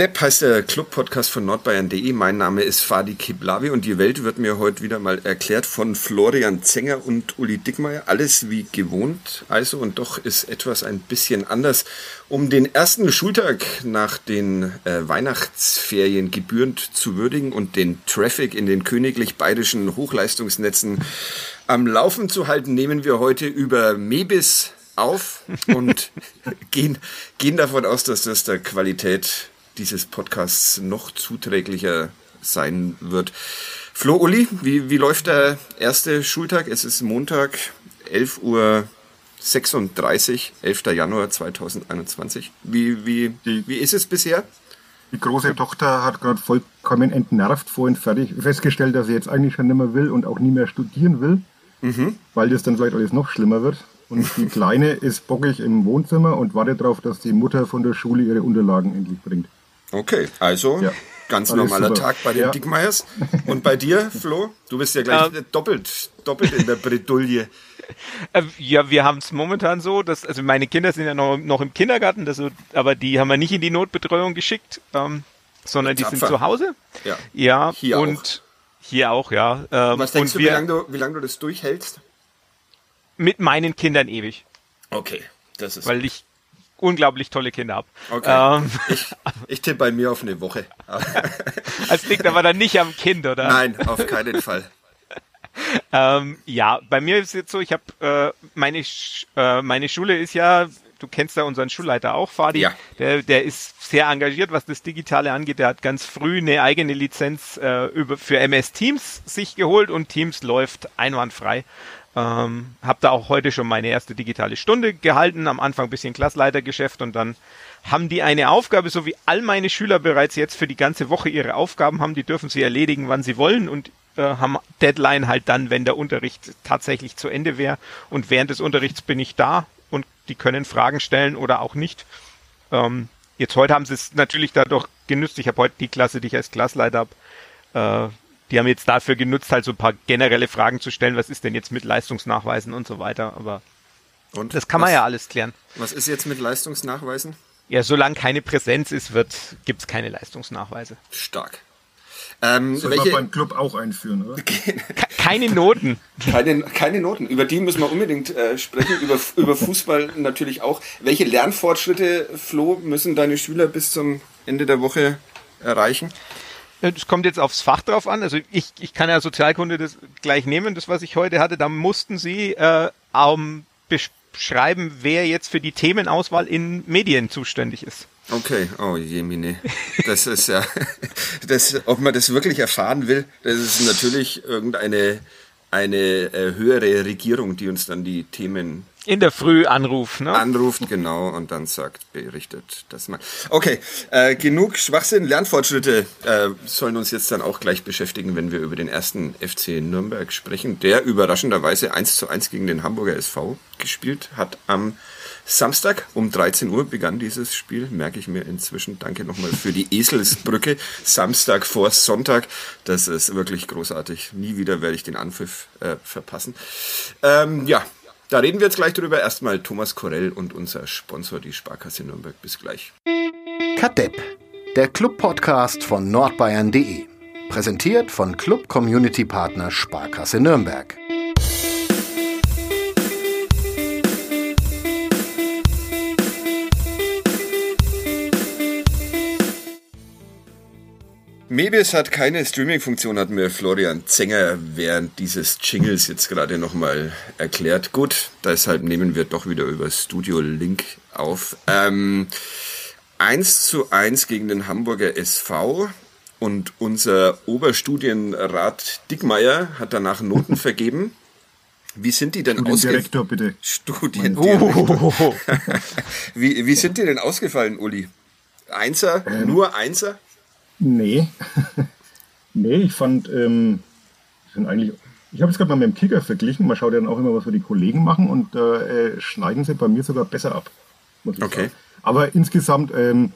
Depp heißt der Club-Podcast von nordbayern.de. Mein Name ist Fadi Kiblavi und die Welt wird mir heute wieder mal erklärt von Florian Zenger und Uli Dickmeyer. Alles wie gewohnt also und doch ist etwas ein bisschen anders. Um den ersten Schultag nach den äh, Weihnachtsferien gebührend zu würdigen und den Traffic in den königlich bayerischen Hochleistungsnetzen am Laufen zu halten, nehmen wir heute über Mebis auf und gehen, gehen davon aus, dass das der Qualität dieses Podcasts noch zuträglicher sein wird. Flo, Uli, wie, wie läuft der erste Schultag? Es ist Montag, 11 Uhr 36, 11. Januar 2021. Wie, wie, wie ist es bisher? Die große Tochter hat gerade vollkommen entnervt vorhin fertig festgestellt, dass sie jetzt eigentlich schon nicht mehr will und auch nie mehr studieren will, mhm. weil das dann vielleicht alles noch schlimmer wird. Und die Kleine ist bockig im Wohnzimmer und wartet darauf, dass die Mutter von der Schule ihre Unterlagen endlich bringt. Okay, also ja. ganz Alles normaler super. Tag bei den ja. Dickmeiers. Und bei dir, Flo? Du bist ja gleich ähm, doppelt, doppelt in der Bredouille. Äh, ja, wir haben es momentan so, dass, also meine Kinder sind ja noch, noch im Kindergarten, das, aber die haben wir nicht in die Notbetreuung geschickt, ähm, sondern die sind zu Hause. Ja. Ja, hier und auch. hier auch, ja. Ähm, Was denkst du, wir, wie lange du, wie lange du das durchhältst? Mit meinen Kindern ewig. Okay, das ist. Weil ich unglaublich tolle Kinder habe. Okay. Ähm, ich, ich tippe bei mir auf eine Woche. Es liegt aber dann nicht am Kind, oder? Nein, auf keinen Fall. ähm, ja, bei mir ist es jetzt so, ich habe äh, meine Sch äh, meine Schule ist ja, du kennst ja unseren Schulleiter auch, Fadi. Ja. Der, der ist sehr engagiert, was das Digitale angeht. Der hat ganz früh eine eigene Lizenz äh, über, für MS Teams sich geholt und Teams läuft einwandfrei. Ähm, habe da auch heute schon meine erste digitale Stunde gehalten, am Anfang ein bisschen Klassleitergeschäft und dann haben die eine Aufgabe, so wie all meine Schüler bereits jetzt für die ganze Woche ihre Aufgaben haben, die dürfen sie erledigen, wann sie wollen und äh, haben Deadline halt dann, wenn der Unterricht tatsächlich zu Ende wäre und während des Unterrichts bin ich da und die können Fragen stellen oder auch nicht. Ähm, jetzt heute haben sie es natürlich dadurch genützt. Ich habe heute die Klasse, die ich als Klassleiter habe, äh, die haben jetzt dafür genutzt, halt so ein paar generelle Fragen zu stellen, was ist denn jetzt mit Leistungsnachweisen und so weiter, aber und das kann man ja alles klären. Was ist jetzt mit Leistungsnachweisen? Ja, solange keine Präsenz ist, wird, gibt's keine Leistungsnachweise. Stark. Ähm, Soll welche, man beim Club auch einführen, oder? keine Noten. Keine, keine Noten. Über die müssen wir unbedingt äh, sprechen. Über, über Fußball natürlich auch. Welche Lernfortschritte, Flo, müssen deine Schüler bis zum Ende der Woche erreichen? Es kommt jetzt aufs Fach drauf an. Also ich, ich kann ja Sozialkunde das gleich nehmen, das was ich heute hatte. Da mussten Sie äh, um, beschreiben, wer jetzt für die Themenauswahl in Medien zuständig ist. Okay, oh je, Mine. Das ist ja, das, ob man das wirklich erfahren will, das ist natürlich irgendeine eine äh, höhere Regierung, die uns dann die Themen in der Früh anruft, ne? Anruft, genau, und dann sagt, berichtet das mal. Okay, äh, genug Schwachsinn. Lernfortschritte äh, sollen uns jetzt dann auch gleich beschäftigen, wenn wir über den ersten FC Nürnberg sprechen, der überraschenderweise 1 zu 1 gegen den Hamburger SV gespielt hat am Samstag um 13 Uhr begann dieses Spiel, merke ich mir inzwischen. Danke nochmal für die Eselsbrücke. Samstag vor Sonntag. Das ist wirklich großartig. Nie wieder werde ich den Anpfiff äh, verpassen. Ähm, ja, da reden wir jetzt gleich drüber. Erstmal Thomas Korell und unser Sponsor, die Sparkasse Nürnberg. Bis gleich. Kadepp, der Club-Podcast von nordbayern.de. Präsentiert von Club Community Partner Sparkasse Nürnberg. Mebis hat keine Streaming-Funktion, hat mir Florian Zenger während dieses Jingles jetzt gerade nochmal erklärt. Gut, deshalb nehmen wir doch wieder über Studio Link auf. Ähm, 1 zu 1 gegen den Hamburger SV und unser Oberstudienrat Dickmeier hat danach Noten vergeben. Wie sind die denn Studiendirektor, bitte. Studiendirektor. Oh. wie, wie sind die denn ausgefallen, Uli? Einser? Ähm. Nur Einser? Nee. nee, ich fand, ähm, sind eigentlich, ich habe es gerade mal mit dem Kicker verglichen. Man schaut ja dann auch immer, was wir die Kollegen machen und äh, schneiden sie bei mir sogar besser ab. okay. Sagen. Aber insgesamt ähm,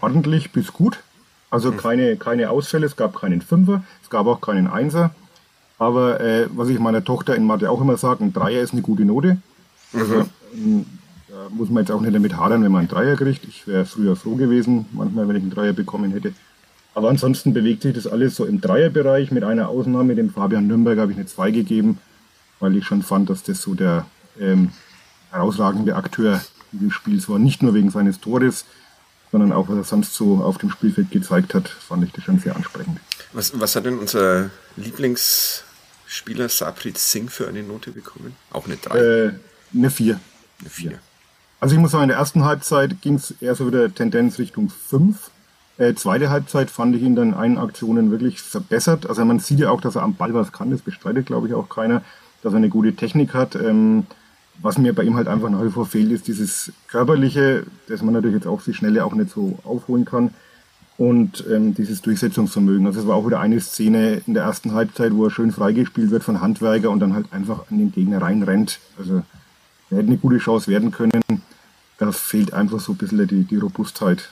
ordentlich bis gut. Also keine, keine Ausfälle, es gab keinen Fünfer, es gab auch keinen Einser. Aber äh, was ich meiner Tochter in Mathe auch immer sage, ein Dreier ist eine gute Note. Also, ähm, da muss man jetzt auch nicht damit hadern, wenn man einen Dreier kriegt. Ich wäre früher froh gewesen, manchmal, wenn ich einen Dreier bekommen hätte. Aber ansonsten bewegt sich das alles so im Dreierbereich, mit einer Ausnahme, dem Fabian Nürnberg habe ich eine 2 gegeben, weil ich schon fand, dass das so der ähm, herausragende Akteur dieses Spiels war. Nicht nur wegen seines Tores, sondern auch, was er sonst so auf dem Spielfeld gezeigt hat, fand ich das schon sehr ansprechend. Was, was hat denn unser Lieblingsspieler Saprit Singh für eine Note bekommen? Auch eine 3? Äh, eine 4. eine 4. Also ich muss sagen, in der ersten Halbzeit ging es eher so wieder Tendenz Richtung 5. Äh, zweite Halbzeit fand ich ihn dann in allen Aktionen wirklich verbessert. Also man sieht ja auch, dass er am Ball was kann, das bestreitet glaube ich auch keiner, dass er eine gute Technik hat. Ähm, was mir bei ihm halt einfach nach wie vor fehlt, ist dieses Körperliche, das man natürlich jetzt auch die Schnelle auch nicht so aufholen kann. Und ähm, dieses Durchsetzungsvermögen. Also es war auch wieder eine Szene in der ersten Halbzeit, wo er schön freigespielt wird von Handwerker und dann halt einfach an den Gegner reinrennt. Also er hätte eine gute Chance werden können. Da fehlt einfach so ein bisschen die, die Robustheit.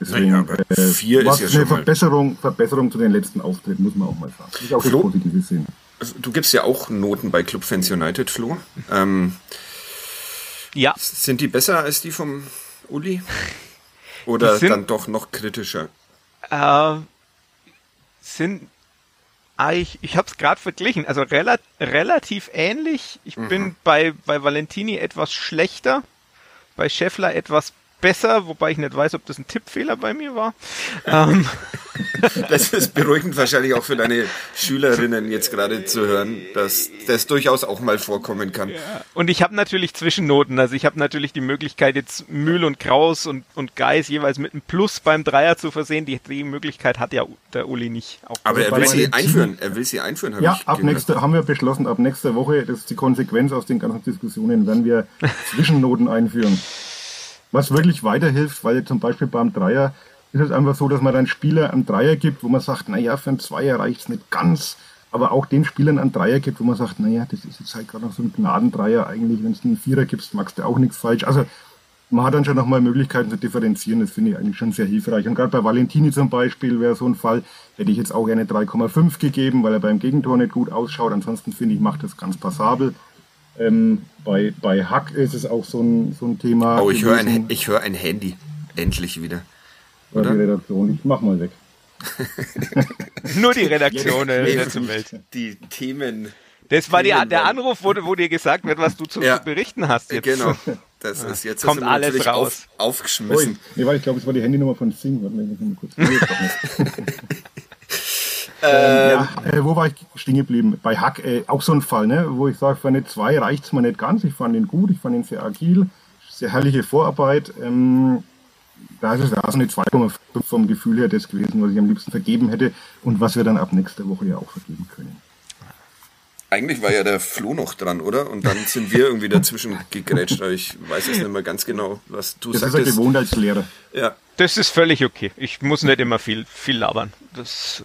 Deswegen Naja, aber äh, vier ist was ja eine schon mal- Verbesserung, Verbesserung zu den letzten Auftritten, muss man auch mal sagen. Ist auch Flo? Positive sehen. Also, du gibst ja auch Noten bei Club Fans United, Flo. Ähm, Ja, sind die besser als die vom Uli? Oder sind- dann doch noch kritischer? äh, sind ah, ich, ich habe es gerade verglichen, also rela relativ ähnlich. Ich bin bei, bei Valentini etwas schlechter, bei Scheffler etwas besser, wobei ich nicht weiß, ob das ein Tippfehler bei mir war. ähm, Das ist beruhigend wahrscheinlich auch für deine Schülerinnen jetzt gerade zu hören, dass das durchaus auch mal vorkommen kann. und ich habe natürlich Zwischennoten, also ich habe natürlich die Möglichkeit, jetzt Mühl und Kraus und, und Geis jeweils mit einem Plus beim Dreier zu versehen. Die, die Möglichkeit hat ja der Uli nicht. Auch Aber er will sie einführen. Er will sie einführen, Ja, ich ab gehört. nächste, haben wir beschlossen, ab nächster Woche, das ist die Konsequenz aus den ganzen Diskussionen, werden wir Zwischennoten einführen. Was wirklich weiterhilft, weil zum Beispiel beim Dreier ist es einfach so, dass man dann Spieler einen Dreier gibt, wo man sagt, naja, für einen Zweier reicht es nicht ganz, aber auch den Spielern einen Dreier gibt, wo man sagt, naja, das ist jetzt halt gerade noch so ein Gnadendreier eigentlich, wenn du einen Vierer gibst, magst du auch nichts falsch. Also man hat dann schon nochmal Möglichkeiten zu differenzieren, das finde ich eigentlich schon sehr hilfreich. Und gerade bei Valentini zum Beispiel wäre so ein Fall, hätte ich jetzt auch gerne 3,5 gegeben, weil er beim Gegentor nicht gut ausschaut. Ansonsten finde ich, macht das ganz passabel. Ähm, bei, bei Hack ist es auch so ein, so ein Thema. Oh, ich höre ein, ich höre ein Handy. Endlich wieder. bei der oder? Redaktion. Ich mach mal weg. nur die Redaktion Jetzt- äh, jetzt der. Die Themen. Das war die, der Anruf, wo, wo dir gesagt wird, was du zu Ja. berichten hast. Jetzt. Genau. Das ist jetzt Kommt alles raus. Auf, aufgeschmissen. Ui, nee, weil ich glaube, es war die Handynummer von Sing. Warte ich mal kurz. Nicht. ja, äh, wo war ich stehen geblieben? Bei Hack, äh, auch so ein Fall, ne? wo ich sage, für eine 2 reicht es mir nicht ganz. Ich fand ihn gut, ich fand ihn sehr agil, sehr herrliche Vorarbeit. Ähm, da ist es ja so eine 2,5 vom Gefühl her das gewesen, was ich am liebsten vergeben hätte und was wir dann ab nächster Woche ja auch vergeben können. Eigentlich war ja der Flo noch dran, oder? Und dann sind wir irgendwie dazwischen gegrätscht. aber Ich weiß jetzt nicht mehr ganz genau, was du Das ist er sagtest. gewohnt als Lehrer. Ja. Das ist völlig okay. Ich muss nicht immer viel, viel labern. Das,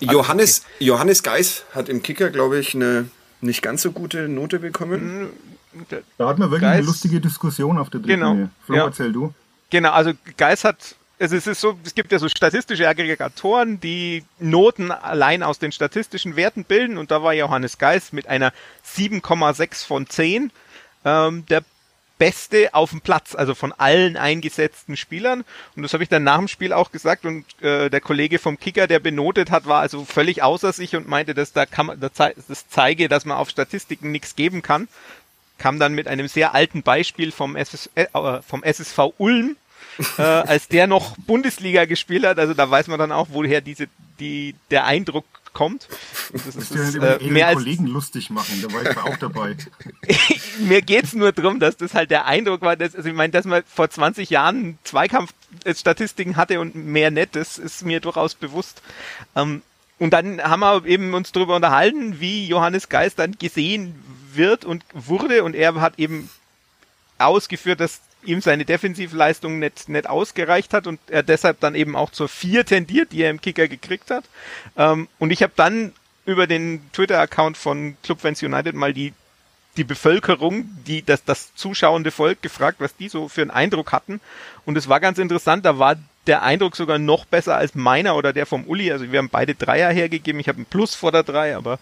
Johannes, Johannes Geis hat im Kicker, glaube ich, eine nicht ganz so gute Note bekommen. okay. Da hat man wirklich Geist- eine lustige Diskussion auf der Genau, Tribüne. Flo, ja. erzähl du. Genau, also Geis hat, also es ist so, es gibt ja so statistische Aggregatoren, die Noten allein aus den statistischen Werten bilden und da war Johannes Geis mit einer 7,6 von 10 ähm, der Beste auf dem Platz, also von allen eingesetzten Spielern. Und das habe ich dann nach dem Spiel auch gesagt. Und äh, der Kollege vom Kicker, der benotet hat, war also völlig außer sich und meinte, dass da kann man, das zei- das zeige, dass man auf Statistiken nichts geben kann. Kam dann mit einem sehr alten Beispiel vom, SS, äh, vom SSV Ulm, äh, als der noch Bundesliga gespielt hat. Also da weiß man dann auch, woher diese, die, der Eindruck kommt. Das ist, Das äh, die mehr als Kollegen lustig machen, da war ich auch dabei. mir geht's nur drum, dass das halt der Eindruck war, dass, also ich meine, dass man vor 20 Jahren Zweikampfstatistiken hatte und mehr nicht, das ist mir durchaus bewusst. Ähm, und dann haben wir eben uns darüber unterhalten, wie Johannes Geist dann gesehen wird und wurde und er hat eben ausgeführt, dass ihm seine Defensivleistung nicht, nicht ausgereicht hat und er deshalb dann eben auch zur 4 tendiert, die er im Kicker gekriegt hat. Ähm, und ich habe dann über den Twitter-Account von Club Fans United mal die die Bevölkerung, die das, das zuschauende Volk gefragt, was die so für einen Eindruck hatten. Und es war ganz interessant, da war der Eindruck sogar noch besser als meiner oder der vom Uli. Also wir haben beide Dreier hergegeben. Ich habe ein Plus vor der Drei, aber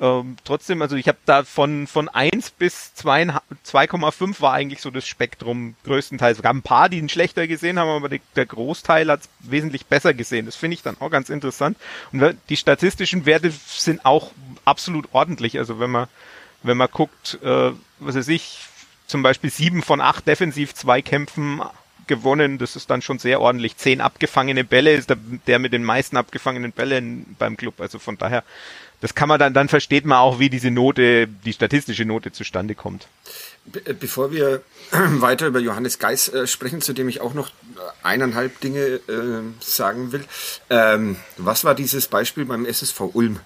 ähm, trotzdem, also ich habe da von, von 1 bis 2,5 war eigentlich so das Spektrum größtenteils. Es gab ein paar, die ihn schlechter gesehen haben, aber die, der Großteil hat es wesentlich besser gesehen. Das finde ich dann auch ganz interessant. Und die statistischen Werte sind auch absolut ordentlich. Also wenn man, wenn man guckt, äh, was weiß ich, zum Beispiel sieben von acht Defensiv-Zweikämpfen gewonnen. Das ist dann schon sehr ordentlich. Zehn abgefangene Bälle ist der, der mit den meisten abgefangenen Bällen beim Club. Also von daher, das kann man dann, dann versteht man auch, wie diese Note, die statistische Note zustande kommt. Be bevor wir weiter über Johannes Geis äh, sprechen, zu dem ich auch noch eineinhalb Dinge äh, sagen will. Ähm, was war dieses Beispiel beim SSV Ulm?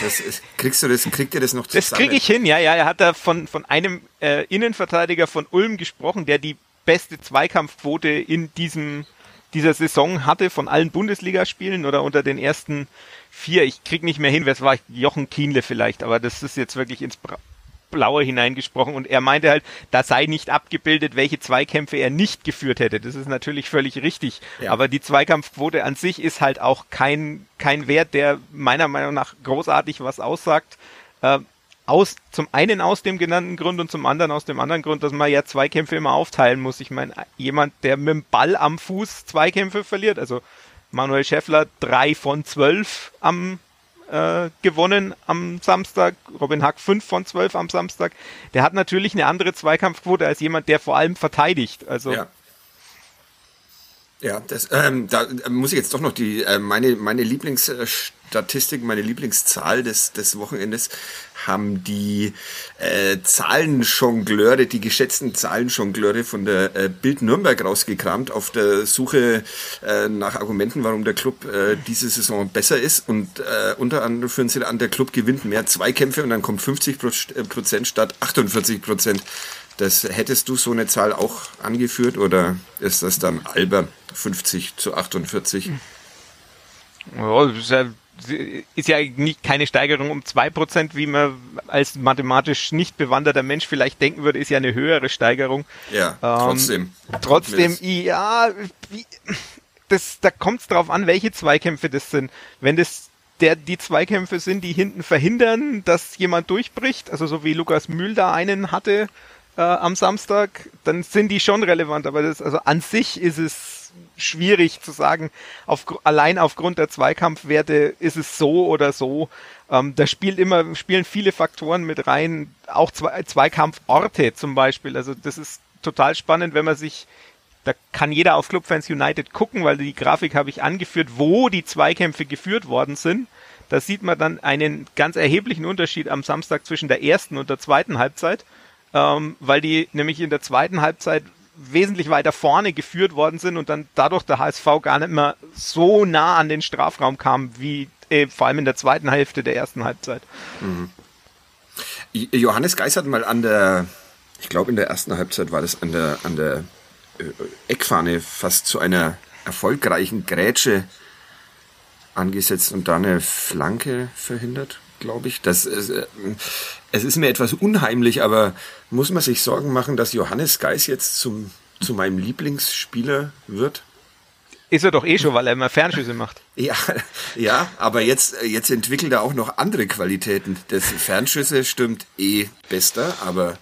Das ist, kriegst du das, kriegt ihr das noch zusammen? Das kriege ich hin, ja, ja. Er hat da von, von einem äh, Innenverteidiger von Ulm gesprochen, der die beste Zweikampfquote in diesem dieser Saison hatte von allen Bundesligaspielen oder unter den ersten vier. Ich krieg nicht mehr hin, wer es war, Jochen Kienle vielleicht, aber das ist jetzt wirklich ins Blaue hineingesprochen und er meinte halt, da sei nicht abgebildet, welche Zweikämpfe er nicht geführt hätte. Das ist natürlich völlig richtig. Ja. Aber die Zweikampfquote an sich ist halt auch kein, kein Wert, der meiner Meinung nach großartig was aussagt. Äh, aus, zum einen aus dem genannten Grund und zum anderen aus dem anderen Grund, dass man ja Zweikämpfe immer aufteilen muss. Ich meine, jemand, der mit dem Ball am Fuß Zweikämpfe verliert, also Manuel Schäffler drei von zwölf am äh, gewonnen am Samstag, Robin Hack fünf von zwölf am Samstag. Der hat natürlich eine andere Zweikampfquote als jemand, der vor allem verteidigt. Also ja. Ja, das, ähm, da muss ich jetzt doch noch die äh, meine meine Lieblingsstatistik, meine Lieblingszahl des des Wochenendes haben die äh, Zahlenjongleure, die geschätzten Zahlenjongleure von der äh, Bild Nürnberg rausgekramt auf der Suche äh, nach Argumenten, warum der Club äh, diese Saison besser ist und äh, unter anderem führen sie an, der Club gewinnt mehr Zweikämpfe und dann kommt 50 Prozent statt 48 Prozent. Das hättest du so eine Zahl auch angeführt oder ist das dann albern 50 zu 48? Ja, ist ja, ist ja nicht keine Steigerung um 2%, wie man als mathematisch nicht bewanderter Mensch vielleicht denken würde, ist ja eine höhere Steigerung. Ja, trotzdem. Ähm, trotzdem, ja, wie, das, da kommt es drauf an, welche Zweikämpfe das sind. Wenn das der die Zweikämpfe sind, die hinten verhindern, dass jemand durchbricht, also so wie Lukas Mühl da einen hatte, äh, am Samstag, dann sind die schon relevant. Aber das, also an sich ist es schwierig zu sagen, auf, allein aufgrund der Zweikampfwerte ist es so oder so. Ähm, da spielt immer, spielen viele Faktoren mit rein, auch Zwei, Zweikampforte zum Beispiel. Also das ist total spannend, wenn man sich da kann jeder auf Clubfans United gucken, weil die Grafik habe ich angeführt, wo die Zweikämpfe geführt worden sind. Da sieht man dann einen ganz erheblichen Unterschied am Samstag zwischen der ersten und der zweiten Halbzeit ähm, weil die nämlich in der zweiten Halbzeit wesentlich weiter vorne geführt worden sind und dann dadurch der HSV gar nicht mehr so nah an den Strafraum kam, wie äh, vor allem in der zweiten Hälfte der ersten Halbzeit. Mhm. Johannes Geis hat mal an der, ich glaube in der ersten Halbzeit war das an der, an der äh, Eckfahne fast zu einer erfolgreichen Grätsche angesetzt und da eine Flanke verhindert glaube ich. Das, äh, es ist mir etwas unheimlich, aber muss man sich Sorgen machen, dass Johannes Geis jetzt zum, zu meinem Lieblingsspieler wird? Ist er doch eh schon, weil er immer Fernschüsse macht. Ja, ja, aber jetzt, jetzt entwickelt er auch noch andere Qualitäten. Das Fernschüsse stimmt eh bester, aber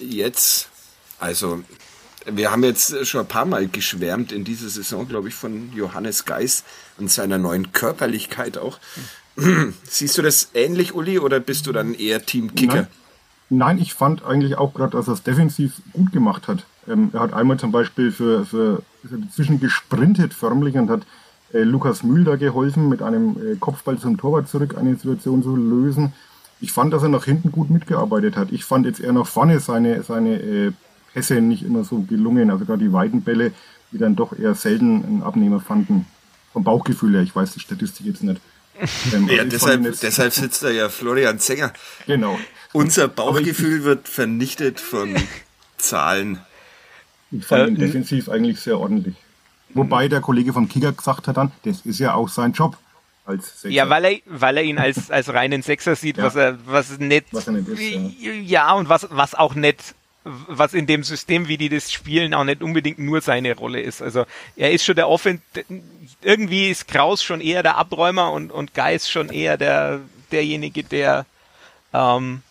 jetzt, also wir haben jetzt schon ein paar Mal geschwärmt in dieser Saison, glaube ich, von Johannes Geis und seiner neuen Körperlichkeit auch. Siehst du das ähnlich, Uli, oder bist du dann eher Team Kicker? Nein, Nein ich fand eigentlich auch gerade, dass er es defensiv gut gemacht hat. Ähm, er hat einmal zum Beispiel für, für dazwischen gesprintet förmlich und hat äh, Lukas Mühl da geholfen, mit einem äh, Kopfball zum Torwart zurück eine Situation zu lösen. Ich fand, dass er nach hinten gut mitgearbeitet hat. Ich fand jetzt eher nach vorne seine, seine äh, Pässe nicht immer so gelungen. Also gerade die weiten Bälle, die dann doch eher selten einen Abnehmer fanden. Vom Bauchgefühl her, ich weiß die Statistik jetzt nicht. Ja, deshalb, deshalb sitzt da ja Florian Zenger. Genau. Unser Bauchgefühl wird vernichtet von Zahlen. Ich fand ihn defensiv eigentlich sehr ordentlich. Wobei der Kollege von Kicker gesagt hat dann, das ist ja auch sein Job. als Sechser. Ja, weil er, weil er ihn als, als reinen Sechser sieht, ja. was er, was nicht, was er nicht ist, ja. ja, und was, was auch nicht, was in dem System, wie die das spielen, auch nicht unbedingt nur seine Rolle ist. Also, er ist schon der Offen, irgendwie ist Kraus schon eher der Abräumer und, und Geist schon eher der, derjenige, der, ähm,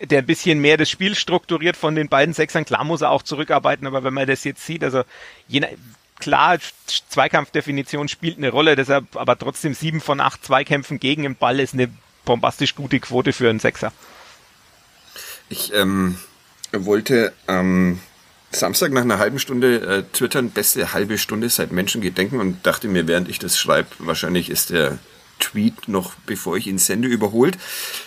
der ein bisschen mehr das Spiel strukturiert von den beiden Sechsern. Klar muss er auch zurückarbeiten, aber wenn man das jetzt sieht, also je, klar, Zweikampfdefinition spielt eine Rolle, deshalb aber trotzdem sieben von acht Zweikämpfen gegen den Ball ist eine bombastisch gute Quote für einen Sechser. Ich ähm, wollte am Samstag nach einer halben Stunde äh, twittern, beste halbe Stunde seit Menschengedenken und dachte mir, während ich das schreibe, wahrscheinlich ist der Tweet noch, bevor ich ihn sende, überholt.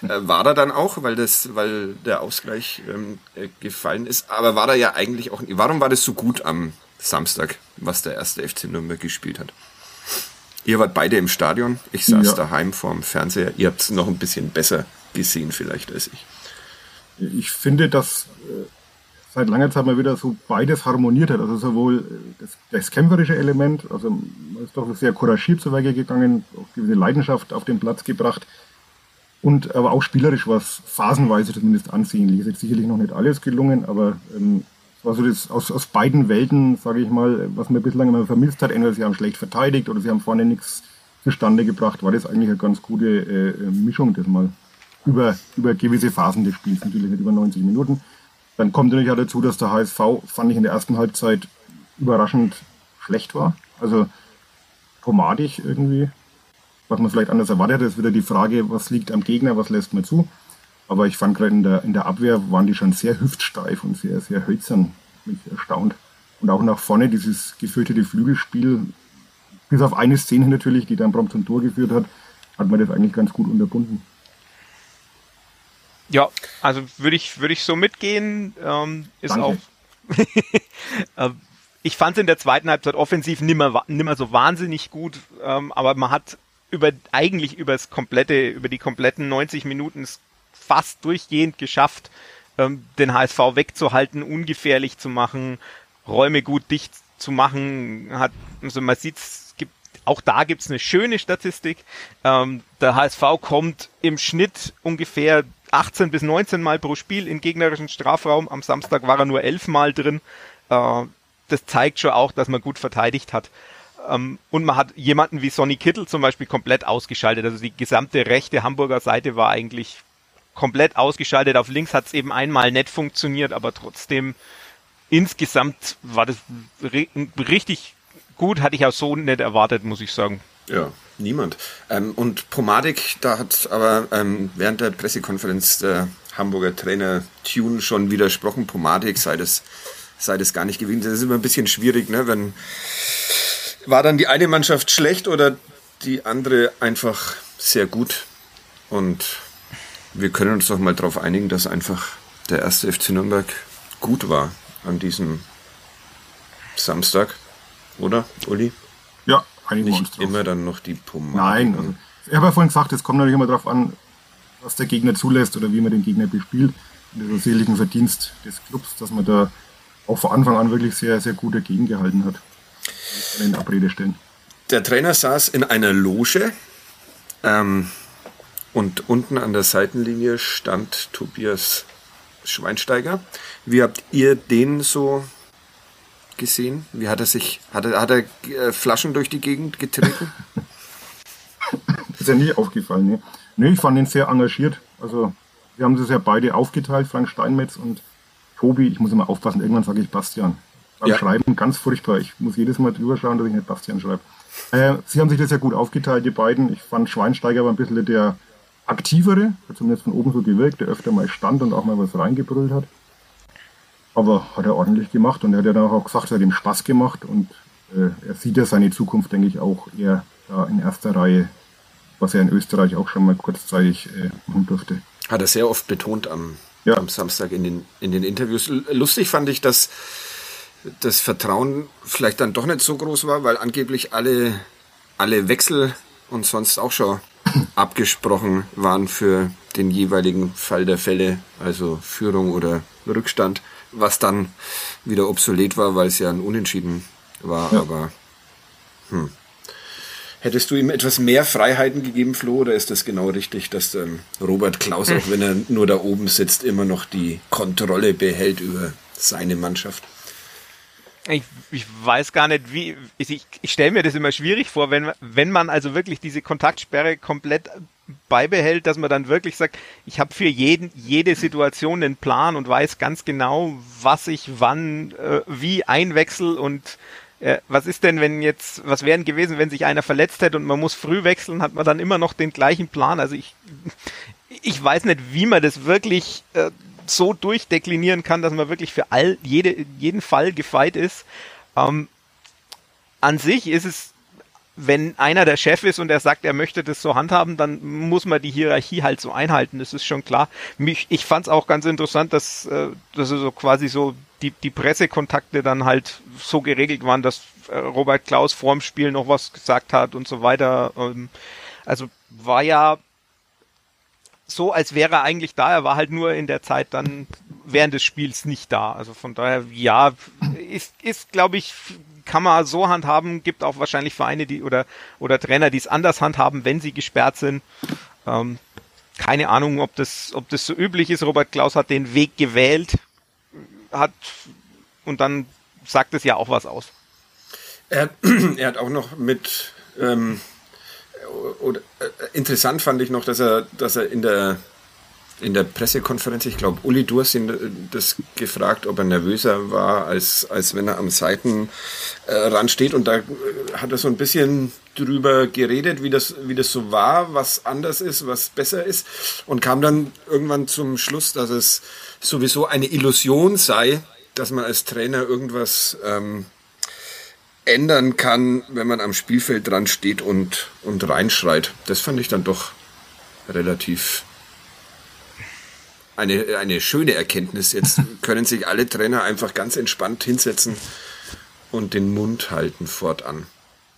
Äh, war er dann auch, weil das, weil der Ausgleich ähm, äh, gefallen ist. Aber war er ja eigentlich auch. Warum war das so gut am Samstag, was der erste FC Nürnberg gespielt hat. Ihr wart beide im Stadion, ich saß ja. daheim vorm Fernseher. Ihr habt es noch ein bisschen besser gesehen vielleicht als ich. Ich finde, dass äh, seit langer Zeit mal wieder so beides harmoniert hat. Also sowohl das, das kämpferische Element, also man ist doch sehr couragiert zu Werke gegangen, auch diese Leidenschaft auf den Platz gebracht. Und aber auch spielerisch war es phasenweise zumindest ansehnlich. Ist jetzt sicherlich noch nicht alles gelungen, aber ähm, also das aus, aus beiden Welten, sage ich mal, was man bislang immer vermisst hat, entweder sie haben schlecht verteidigt oder sie haben vorne nichts zustande gebracht, war das eigentlich eine ganz gute äh, Mischung das mal über, über gewisse Phasen des Spiels, natürlich nicht über 90 Minuten. Dann kommt natürlich auch dazu, dass der HSV, fand ich in der ersten Halbzeit überraschend schlecht war. Also pomadig irgendwie, was man vielleicht anders erwartet. Ist wieder die Frage, was liegt am Gegner, was lässt man zu. Aber ich fand gerade in der, in der Abwehr waren die schon sehr hüftsteif und sehr, sehr hölzern. Mich erstaunt. Und auch nach vorne dieses gefürchtete Flügelspiel, bis auf eine Szene natürlich, die dann prompt zum Tor geführt hat, hat man das eigentlich ganz gut unterbunden. Ja, also würde ich, würde ich so mitgehen. Ähm, ist Danke. auch. Ähm, ich fand es in der zweiten Halbzeit offensiv nimmer, nimmer so wahnsinnig gut, ähm, aber man hat über eigentlich über das komplette, über die kompletten 90 Minuten fast durchgehend geschafft, ähm, den HSV wegzuhalten, ungefährlich zu machen, Räume gut dicht zu machen. Hat, also man sieht, gibt, auch da gibt's eine schöne Statistik. Ähm, der HSV kommt im Schnitt ungefähr 18 bis 19 Mal pro Spiel in gegnerischen Strafraum. Am Samstag war er nur 11 Mal drin. Äh, das zeigt schon auch, dass man gut verteidigt hat. Ähm, und man hat jemanden wie Sonny Kittel zum Beispiel komplett ausgeschaltet. Also die gesamte rechte Hamburger Seite war eigentlich komplett ausgeschaltet. Auf links hat es eben einmal nett funktioniert, aber trotzdem insgesamt war das richtig gut, hatte ich auch so nicht erwartet, muss ich sagen. Ja, niemand. Ähm, und Pomadik, da hat aber ähm, während der Pressekonferenz der Hamburger Trainer Tune schon widersprochen, Pomadik sei das, sei das gar nicht gewesen. Das ist immer ein bisschen schwierig, ne? Wenn war dann die eine Mannschaft schlecht oder die andere einfach sehr gut. Und wir können uns doch mal darauf einigen, dass einfach der erste FC Nürnberg gut war an diesem Samstag, oder, Uli? Ja, einigen Nicht wir uns drauf. immer dann noch die Pumpe. Nein, also, ich habe ja vorhin gesagt, es kommt natürlich immer darauf an, was der Gegner zulässt oder wie man den Gegner bespielt. Und das ist seligen Verdienst des Clubs, dass man da auch von Anfang an wirklich sehr, sehr gut dagegen gehalten hat. In Abrede stellen. Der Trainer saß in einer Loge. Ähm, und unten an der Seitenlinie stand Tobias Schweinsteiger. Wie habt ihr den so gesehen? Wie hat er sich, hat er, hat er äh, Flaschen durch die Gegend getreten? ist ja nicht aufgefallen, ne? Nee, ich fand ihn sehr engagiert. Also, wir haben das ja beide aufgeteilt, Frank Steinmetz und Tobi. Ich muss immer aufpassen, irgendwann sage ich Bastian. Beim ja. Schreiben ganz furchtbar. Ich muss jedes Mal drüber schauen, dass ich nicht Bastian schreibe. Äh, sie haben sich das ja gut aufgeteilt, die beiden. Ich fand Schweinsteiger war ein bisschen der aktivere, hat zumindest von oben so gewirkt, der öfter mal stand und auch mal was reingebrüllt hat. Aber hat er ordentlich gemacht und er hat ja dann auch gesagt, es hat ihm Spaß gemacht und äh, er sieht ja seine Zukunft, denke ich, auch eher da in erster Reihe, was er in Österreich auch schon mal kurzzeitig äh, machen durfte. Hat er sehr oft betont am, ja. am Samstag in den, in den Interviews. Lustig fand ich, dass das Vertrauen vielleicht dann doch nicht so groß war, weil angeblich alle, alle Wechsel und sonst auch schon abgesprochen waren für den jeweiligen Fall der Fälle, also Führung oder Rückstand, was dann wieder obsolet war, weil es ja ein Unentschieden war, ja. aber hm. Hättest du ihm etwas mehr Freiheiten gegeben, Flo, oder ist das genau richtig, dass ähm, Robert Klaus, auch wenn er nur da oben sitzt, immer noch die Kontrolle behält über seine Mannschaft? Ich, ich weiß gar nicht, wie. Ich, ich stelle mir das immer schwierig vor, wenn, wenn man also wirklich diese Kontaktsperre komplett beibehält, dass man dann wirklich sagt, ich habe für jeden, jede Situation einen Plan und weiß ganz genau, was ich wann äh, wie einwechsel und äh, was ist denn, wenn jetzt, was wären gewesen, wenn sich einer verletzt hätte und man muss früh wechseln, hat man dann immer noch den gleichen Plan. Also ich, ich weiß nicht, wie man das wirklich äh, so durchdeklinieren kann, dass man wirklich für all, jede, jeden Fall gefeit ist. Ähm, an sich ist es, wenn einer der Chef ist und er sagt, er möchte das so handhaben, dann muss man die Hierarchie halt so einhalten. Das ist schon klar. Mich, ich fand es auch ganz interessant, dass, äh, dass so quasi so die, die Pressekontakte dann halt so geregelt waren, dass äh, Robert Klaus vorm Spiel noch was gesagt hat und so weiter. Ähm, also war ja so, als wäre er eigentlich da. Er war halt nur in der Zeit dann während des Spiels nicht da. Also von daher, ja, ist, ist glaube ich, kann man so handhaben. Gibt auch wahrscheinlich Vereine, die oder oder Trainer, die es anders handhaben, wenn sie gesperrt sind. Ähm, keine Ahnung, ob das, ob das so üblich ist. Robert Klaus hat den Weg gewählt, hat und dann sagt es ja auch was aus. Er, er hat auch noch mit ähm, oder, äh, interessant fand ich noch, dass er, dass er in der in der Pressekonferenz, ich glaube, Uli, du hast ihn äh, das gefragt, ob er nervöser war, als, als wenn er am Seitenrand steht. Und da äh, hat er so ein bisschen drüber geredet, wie das, wie das so war, was anders ist, was besser ist. Und kam dann irgendwann zum Schluss, dass es sowieso eine Illusion sei, dass man als Trainer irgendwas ähm, ändern kann, wenn man am Spielfeld dran steht und, und reinschreit. Das fand ich dann doch relativ eine, eine schöne Erkenntnis. Jetzt können sich alle Trainer einfach ganz entspannt hinsetzen und den Mund halten fortan.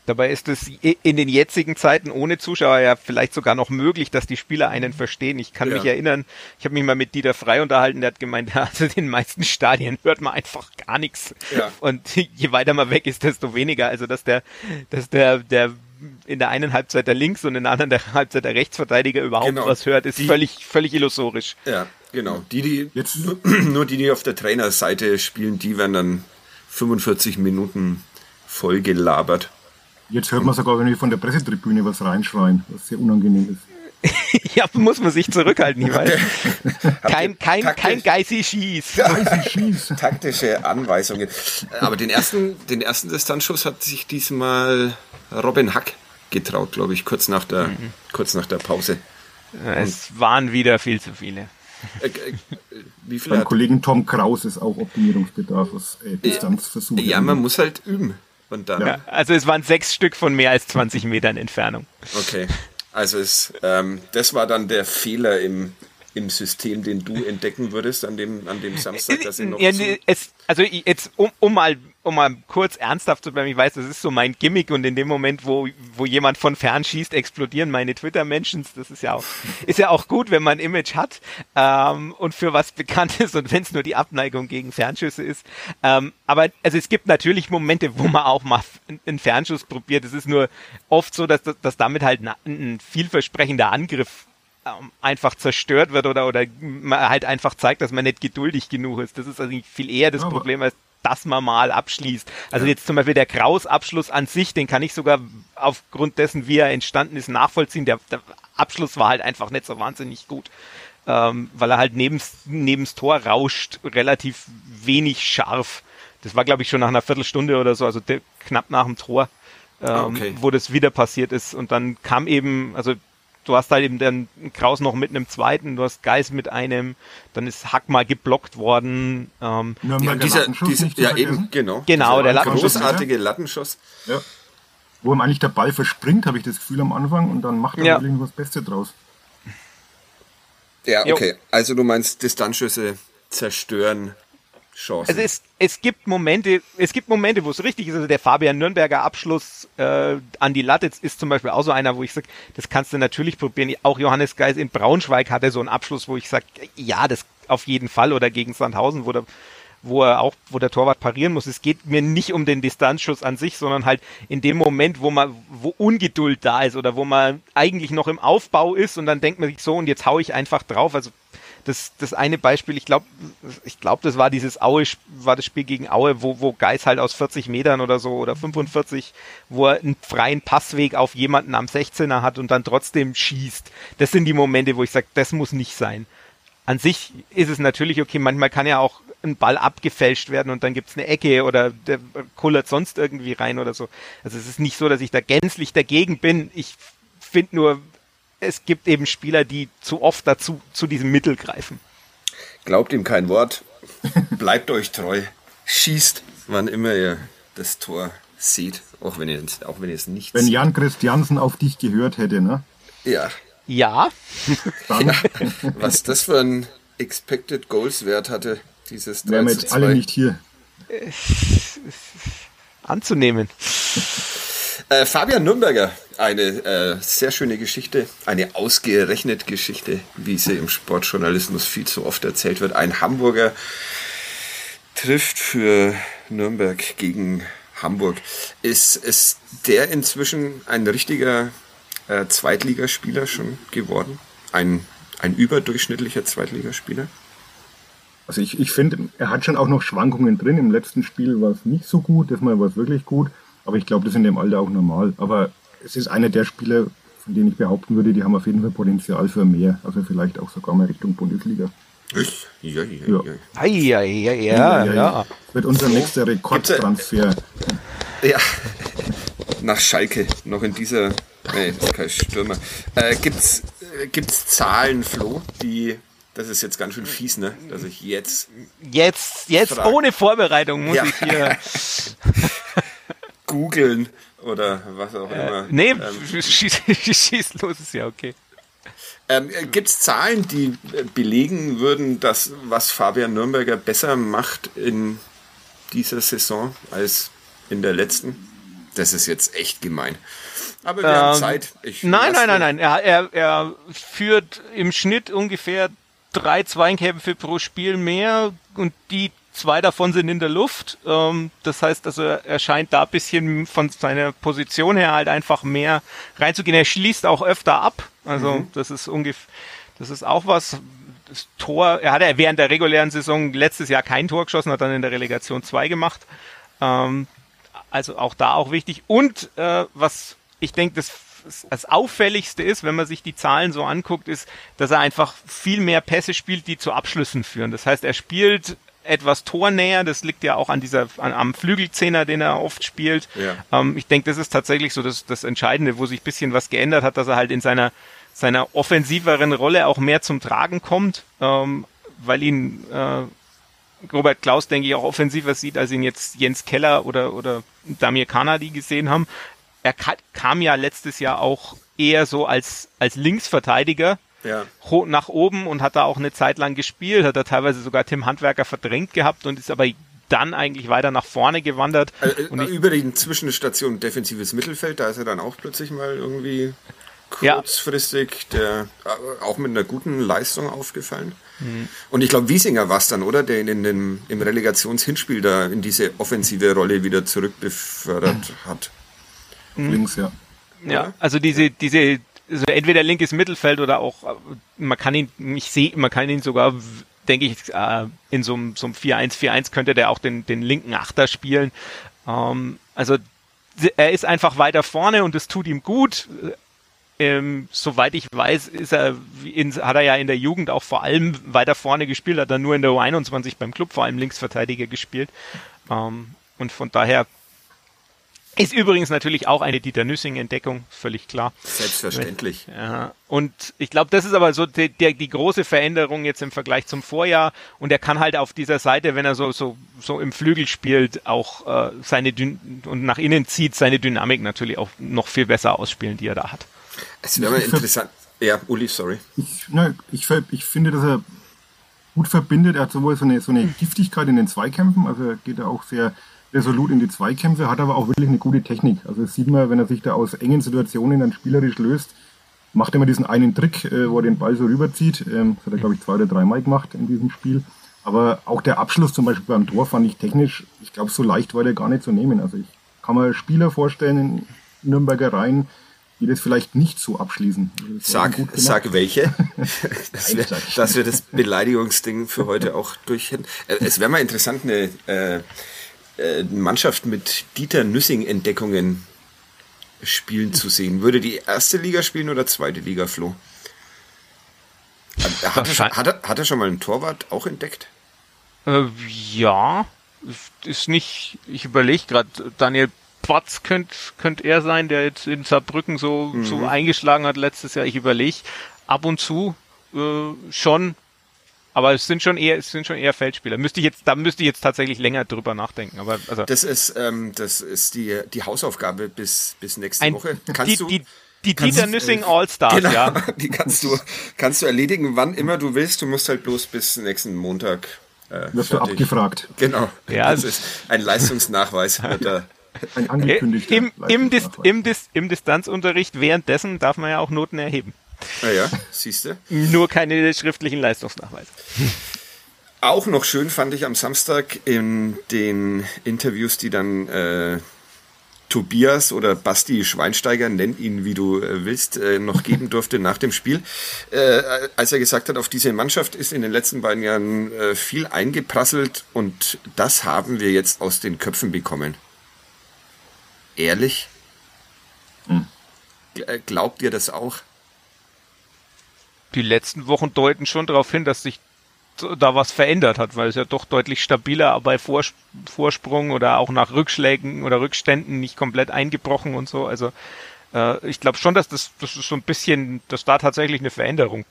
Dabei ist es in den jetzigen Zeiten ohne Zuschauer ja vielleicht sogar noch möglich, dass die Spieler einen verstehen. Ich kann ja. mich erinnern, ich habe mich mal mit Dieter Frei unterhalten, der hat gemeint, also in den meisten Stadien hört man einfach gar nichts. Ja. Und je weiter man weg ist, desto weniger. Also dass der, dass der, der in der einen Halbzeit der Links und in der anderen der Halbzeit der Rechtsverteidiger überhaupt genau. was hört, ist die, völlig, völlig illusorisch. Ja, genau. Die, die jetzt nur die, die auf der Trainerseite spielen, die werden dann 45 Minuten voll gelabert. Jetzt hört man sogar, wenn wir von der Pressetribüne was reinschreien, was sehr unangenehm ist. ja, muss man sich zurückhalten, ich weiß. kein, kein, Taktisch, kein Geisi Schieß. Geisi Schieß. Taktische Anweisungen. Aber den ersten, den ersten Distanzschuss hat sich diesmal Robin Hack getraut, glaube ich, kurz nach der, mhm. kurz nach der Pause. Es waren wieder viel zu viele. Äh, äh, wie viele Beim Kollegen Tom Kraus ist auch Optimierungsbedarf, was äh, Distanzversuche. Ja, man muss halt üben. Und dann. Ja, also es waren sechs Stück von mehr als 20 Metern Entfernung. Okay. Also es, ähm, das war dann der Fehler im, im System, den du entdecken würdest an dem, an dem Samstag, dass ihr noch ja, es, Also jetzt, um, um mal um mal kurz ernsthaft zu bleiben, ich weiß, das ist so mein Gimmick und in dem Moment, wo, wo jemand von fern schießt, explodieren meine Twitter-Mentions. Das ist ja auch, ist ja auch gut, wenn man ein Image hat ähm, und für was bekannt ist und wenn es nur die Abneigung gegen Fernschüsse ist. Ähm, aber also es gibt natürlich Momente, wo man auch mal einen Fernschuss probiert. Es ist nur oft so, dass, dass damit halt ein, ein vielversprechender Angriff einfach zerstört wird oder, oder halt einfach zeigt, dass man nicht geduldig genug ist. Das ist also viel eher das aber Problem als dass man mal abschließt. Also ja. jetzt zum Beispiel der Kraus-Abschluss an sich, den kann ich sogar aufgrund dessen, wie er entstanden ist, nachvollziehen. Der, der Abschluss war halt einfach nicht so wahnsinnig gut, ähm, weil er halt nebens, nebens Tor rauscht, relativ wenig scharf. Das war, glaube ich, schon nach einer Viertelstunde oder so, also knapp nach dem Tor, ähm, okay. wo das wieder passiert ist. Und dann kam eben, also du hast halt eben dann Kraus noch mit einem zweiten, du hast Geis mit einem, dann ist Hack mal geblockt worden. Ähm, ja, dieser, dieser, ja eben, genau. Genau, der Lattenschuss. Großartige Lattenschuss. Ja. Wo ihm eigentlich der Ball verspringt, habe ich das Gefühl am Anfang, und dann macht er ja. irgendwas Beste draus. Ja, okay. Jo. Also du meinst Distanzschüsse zerstören Chancen. Also es, es gibt Momente, es gibt Momente, wo es richtig ist. Also der Fabian Nürnberger Abschluss äh, an die Latte ist zum Beispiel auch so einer, wo ich sage, das kannst du natürlich probieren. Auch Johannes Geis in Braunschweig hatte so einen Abschluss, wo ich sage, ja, das auf jeden Fall oder gegen Sandhausen, wo der wo er auch, wo der Torwart parieren muss. Es geht mir nicht um den Distanzschuss an sich, sondern halt in dem Moment, wo man, wo Ungeduld da ist oder wo man eigentlich noch im Aufbau ist und dann denkt man sich so und jetzt hau ich einfach drauf. Also das, das eine Beispiel, ich glaube, ich glaube, das war dieses Aue, war das Spiel gegen Aue, wo, wo Geis halt aus 40 Metern oder so oder 45, wo er einen freien Passweg auf jemanden am 16er hat und dann trotzdem schießt. Das sind die Momente, wo ich sage, das muss nicht sein. An sich ist es natürlich okay, manchmal kann ja auch ein Ball abgefälscht werden und dann gibt's eine Ecke oder der kullert sonst irgendwie rein oder so. Also es ist nicht so, dass ich da gänzlich dagegen bin. Ich finde nur, es gibt eben Spieler, die zu oft dazu zu diesem Mittel greifen. Glaubt ihm kein Wort. Bleibt euch treu. Schießt, wann immer ihr das Tor seht, auch wenn ihr, auch wenn ihr es nicht Wenn Jan Christiansen auf dich gehört hätte, ne? Ja. Ja. ja. Was das für ein Expected Goals Wert hatte, dieses 3 Wären wir jetzt alle nicht hier. Anzunehmen. Äh, Fabian Nürnberger, eine äh, sehr schöne Geschichte, eine ausgerechnet Geschichte, wie sie im Sportjournalismus viel zu oft erzählt wird. Ein Hamburger trifft für Nürnberg gegen Hamburg. Ist, ist der inzwischen ein richtiger äh, Zweitligaspieler schon geworden? Ein, ein überdurchschnittlicher Zweitligaspieler? Also ich, ich finde, er hat schon auch noch Schwankungen drin. Im letzten Spiel war es nicht so gut, das Mal war es wirklich gut. Aber ich glaube, das ist in dem Alter auch normal. Aber es ist einer der Spieler, von denen ich behaupten würde, die haben auf jeden Fall Potenzial für mehr. Also vielleicht auch sogar mal Richtung Bundesliga. Ich? Ja, ja, ja. Ja, ja, ja. Wird unser nächster Rekordtransfer. Ja, nach Schalke, noch in dieser, nee, das ist kein Stürmer. Äh, gibt's, äh, gibt's Zahlen, Flo, die das ist jetzt ganz schön fies, ne? Dass ich jetzt. Jetzt, jetzt frag. ohne Vorbereitung muss ja. ich hier. googeln oder was auch äh, immer. Nee, ähm, schieß, schieß los, ist ja okay. Ähm, Gibt es Zahlen, die belegen würden, dass was Fabian Nürnberger besser macht in dieser Saison als in der letzten? Das ist jetzt echt gemein. Aber wir ähm, haben Zeit. Ich nein, nein, nein, nein. Er, er, er führt im Schnitt ungefähr drei Zweikämpfe pro Spiel mehr und die Zwei davon sind in der Luft. Ähm, das heißt also, er scheint da ein bisschen von seiner Position her halt einfach mehr reinzugehen. Er schließt auch öfter ab. Also mhm. das ist ungefähr, das ist auch was. Das Tor, er hatte während der regulären Saison letztes Jahr kein Tor geschossen, hat dann in der Relegation zwei gemacht. Ähm, also auch da auch wichtig. Und äh, was ich denke, das das auffälligste ist, wenn man sich die Zahlen so anguckt, ist, dass er einfach viel mehr Pässe spielt, die zu Abschlüssen führen. Das heißt, er spielt etwas tornäher. Das liegt ja auch an dieser, an, am Flügelzehner, den er oft spielt. Ja. Ähm, ich denke, das ist tatsächlich so das, das Entscheidende, wo sich ein bisschen was geändert hat, dass er halt in seiner, seiner offensiveren Rolle auch mehr zum Tragen kommt, ähm, weil ihn äh, Robert Klaus, denke ich, auch offensiver sieht, als ihn jetzt Jens Keller oder, oder Damir Kanadi gesehen haben. Er kam ja letztes Jahr auch eher so als, als Linksverteidiger, ja. nach oben und hat da auch eine Zeit lang gespielt, hat da teilweise sogar Tim Handwerker verdrängt gehabt und ist aber dann eigentlich weiter nach vorne gewandert. Also, und über die Zwischenstation defensives Mittelfeld, da ist er dann auch plötzlich mal irgendwie kurzfristig ja. der, äh, auch mit einer guten Leistung aufgefallen. Mhm. Und ich glaube, Wiesinger war es dann, oder? Der ihn in den, im Relegationshinspiel da in diese offensive Rolle wieder zurückbefördert mhm. hat. Links, ja. Ja, also diese, diese also entweder linkes Mittelfeld oder auch, äh, man kann ihn, ich sehe, man kann ihn sogar, denke ich, äh, in so einem, so einem 4-1-4-1 könnte der auch den, den linken Achter spielen. Ähm, also er ist einfach weiter vorne und es tut ihm gut. Ähm, soweit ich weiß, ist er in, hat er ja in der Jugend auch vor allem weiter vorne gespielt, hat er nur in der U21 beim Club vor allem Linksverteidiger gespielt. Ähm, und von daher ist übrigens natürlich auch eine Dieter Nüssing-Entdeckung, völlig klar. Selbstverständlich. Ja, und ich glaube, das ist aber so die, die, die, große Veränderung jetzt im Vergleich zum Vorjahr. Und er kann halt auf dieser Seite, wenn er so, so, so im Flügel spielt, auch äh, seine Dün und nach innen zieht, seine Dynamik natürlich auch noch viel besser ausspielen, die er da hat. Es wäre interessant. Ja, Uli, sorry. Ich, ne, ich, ich finde, dass er gut verbindet. Er hat sowohl so eine, so eine Giftigkeit in den Zweikämpfen, also er geht da auch sehr resolut in die Zweikämpfe, hat aber auch wirklich eine gute Technik. Also das sieht man, wenn er sich da aus engen Situationen dann spielerisch löst, macht immer diesen einen Trick, äh, wo er den Ball so rüberzieht. Ähm, das hat er, glaube ich, zwei oder dreimal gemacht in diesem Spiel. Aber auch der Abschluss zum Beispiel beim Tor fand ich technisch, ich glaube, so leicht war der gar nicht zu nehmen. Also ich kann mir Spieler vorstellen in Nürnberger Reihen, die das vielleicht nicht so abschließen. Also sag, sag welche, dass, wir, dass wir das Beleidigungsding für heute auch durch hätten. Äh, es wäre mal interessant, eine äh, äh, Mannschaft mit Dieter Nüssing-Entdeckungen spielen zu sehen. Würde die erste Liga spielen oder zweite Liga, Flo? Hat, er, hat, er, hat er schon mal einen Torwart auch entdeckt? Äh, ja, ist nicht, ich überlege gerade, Daniel Batz könnte könnt er sein, der jetzt in Saarbrücken so, mhm. so eingeschlagen hat letztes Jahr. Ich überlege ab und zu äh, schon, aber es sind schon eher, es sind schon eher Feldspieler. Müsste ich jetzt, da müsste ich jetzt tatsächlich länger drüber nachdenken. Aber also das ist, ähm, das ist die die Hausaufgabe bis bis nächste ein, Woche. Kannst die, du die, die Dieter Nüssing All-Stars, genau, ja. Die kannst du, kannst du erledigen, wann immer du willst. Du musst halt bloß bis nächsten Montag. Äh, Wirst du abgefragt. Genau. Ja. Das ist ein Leistungsnachweis. ein angekündigter Im, im, Dis, im, Dis, Im Distanzunterricht währenddessen darf man ja auch Noten erheben. Naja, ah siehst du. Nur keine schriftlichen Leistungsnachweise. Auch noch schön fand ich am Samstag in den Interviews, die dann äh, Tobias oder Basti Schweinsteiger, nenn ihn wie du äh, willst, äh, noch geben durfte nach dem Spiel, äh, als er gesagt hat, auf diese Mannschaft ist in den letzten beiden Jahren viel eingeprasselt und das haben wir jetzt aus den Köpfen bekommen. Ehrlich? Hm. Glaubt ihr das auch? Die letzten Wochen deuten schon darauf hin, dass sich da was verändert hat, weil es ja doch deutlich stabiler bei Vorsprung oder auch nach Rückschlägen oder Rückständen nicht komplett eingebrochen und so. Also äh, ich glaube schon, dass das, das ist so ein bisschen, dass da tatsächlich eine Veränderung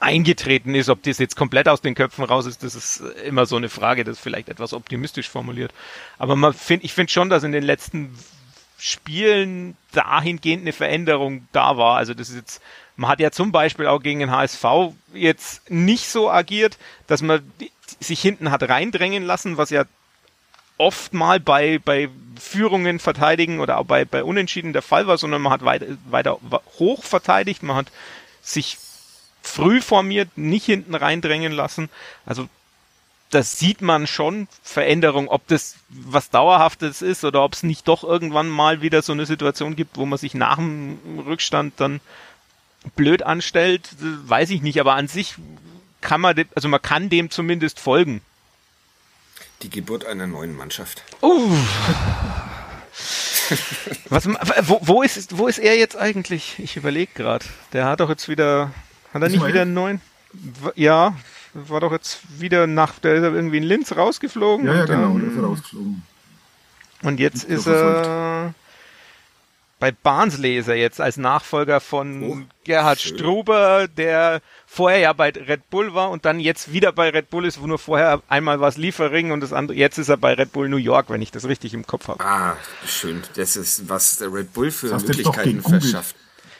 eingetreten ist. Ob das jetzt komplett aus den Köpfen raus ist, das ist immer so eine Frage, das vielleicht etwas optimistisch formuliert. Aber man find, ich finde schon, dass in den letzten Spielen dahingehend eine Veränderung da war. Also das ist jetzt man hat ja zum Beispiel auch gegen den HSV jetzt nicht so agiert, dass man sich hinten hat reindrängen lassen, was ja oft mal bei, bei Führungen verteidigen oder auch bei, bei Unentschieden der Fall war, sondern man hat weiter, weiter hoch verteidigt, man hat sich früh formiert, nicht hinten reindrängen lassen. Also das sieht man schon, Veränderung, ob das was Dauerhaftes ist oder ob es nicht doch irgendwann mal wieder so eine Situation gibt, wo man sich nach dem Rückstand dann blöd anstellt, weiß ich nicht, aber an sich kann man, also man kann dem zumindest folgen. Die Geburt einer neuen Mannschaft. Uh. Was, wo, wo, ist, wo ist er jetzt eigentlich? Ich überlege gerade. Der hat doch jetzt wieder, hat er nicht wieder einen neuen? Ja, war doch jetzt wieder nach, der ist irgendwie in Linz rausgeflogen. Ja, ja, genau, der ist er rausgeflogen. Und jetzt ist er, bei Barnsley ist er jetzt als Nachfolger von oh, Gerhard schön. Struber, der vorher ja bei Red Bull war und dann jetzt wieder bei Red Bull ist, wo nur vorher einmal was Liefering und das andere, jetzt ist er bei Red Bull New York, wenn ich das richtig im Kopf habe. Ah, schön. Das ist, was der Red Bull für Möglichkeiten verschafft.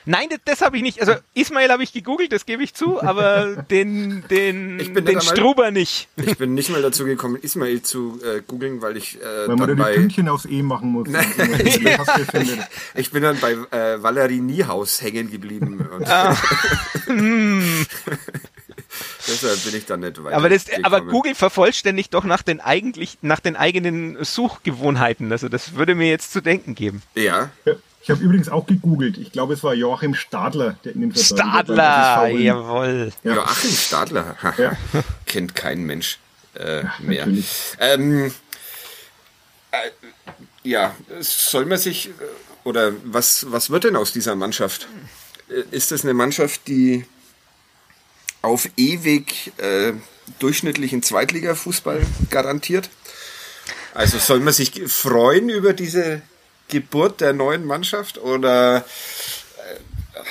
Nein, das, das habe ich nicht. Also Ismail habe ich gegoogelt, das gebe ich zu, aber den, den, den nicht Struber nicht. Ich bin nicht mal dazu gekommen, Ismail zu äh, googeln, weil ich äh, weil man da die Pünktchen aufs E machen muss. ich bin dann bei äh, Valerie Niehaus hängen geblieben. Ah. Deshalb bin ich dann nicht weiter. Aber, das, aber Google vervollständigt doch nach den eigentlich nach den eigenen Suchgewohnheiten. Also das würde mir jetzt zu denken geben. Ja. ja. Ich habe übrigens auch gegoogelt. Ich glaube, es war Joachim Stadler, der in den Stadler, jawohl. Ja. Joachim Stadler, ja. kennt kein Mensch äh, mehr. Ähm, äh, ja, soll man sich äh, oder was was wird denn aus dieser Mannschaft? Äh, ist das eine Mannschaft, die auf ewig äh, durchschnittlichen Zweitligafußball garantiert? Also soll man sich freuen über diese Geburt der neuen Mannschaft oder äh,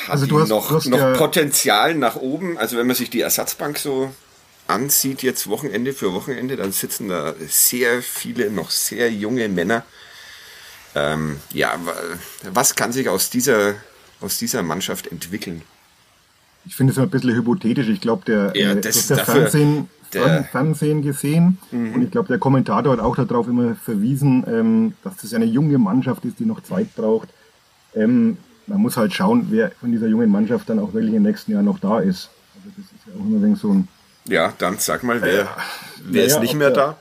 hat also du hast, noch, hast noch ja Potenzial nach oben? Also wenn man sich die Ersatzbank so ansieht, jetzt Wochenende für Wochenende, dann sitzen da sehr viele noch sehr junge Männer. Ähm, ja, was kann sich aus dieser, aus dieser Mannschaft entwickeln? Ich finde es ein bisschen hypothetisch. Ich glaube, der, ja, äh, das, der Fernsehen, der Fernsehen gesehen. Mhm. Und ich glaube, der Kommentator hat auch darauf immer verwiesen, ähm, dass das eine junge Mannschaft ist, die noch Zeit braucht. Ähm, man muss halt schauen, wer von dieser jungen Mannschaft dann auch wirklich im nächsten Jahr noch da ist. Also das ist ja auch immer so ein, Ja, dann sag mal, wer, ja, wer ist nicht mehr da?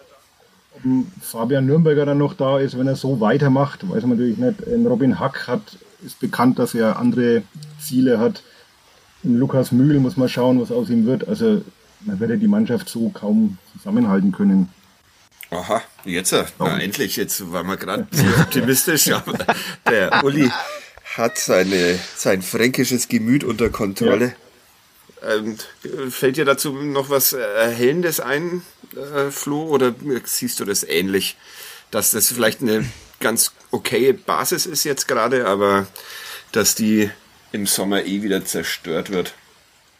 Fabian Nürnberger dann noch da ist, wenn er so weitermacht, weiß man natürlich nicht. Robin Hack hat, ist bekannt, dass er andere Ziele hat. In Lukas Mühl muss man schauen, was aus ihm wird. Also man werde die Mannschaft so kaum zusammenhalten können. Aha, jetzt, äh, na endlich, jetzt waren wir gerade optimistisch, aber der Uli hat seine, sein fränkisches Gemüt unter Kontrolle. Ja. Ähm, fällt dir dazu noch was Erhellendes ein, äh, Flo, oder siehst du das ähnlich, dass das vielleicht eine ganz okaye Basis ist jetzt gerade, aber dass die im Sommer eh wieder zerstört wird?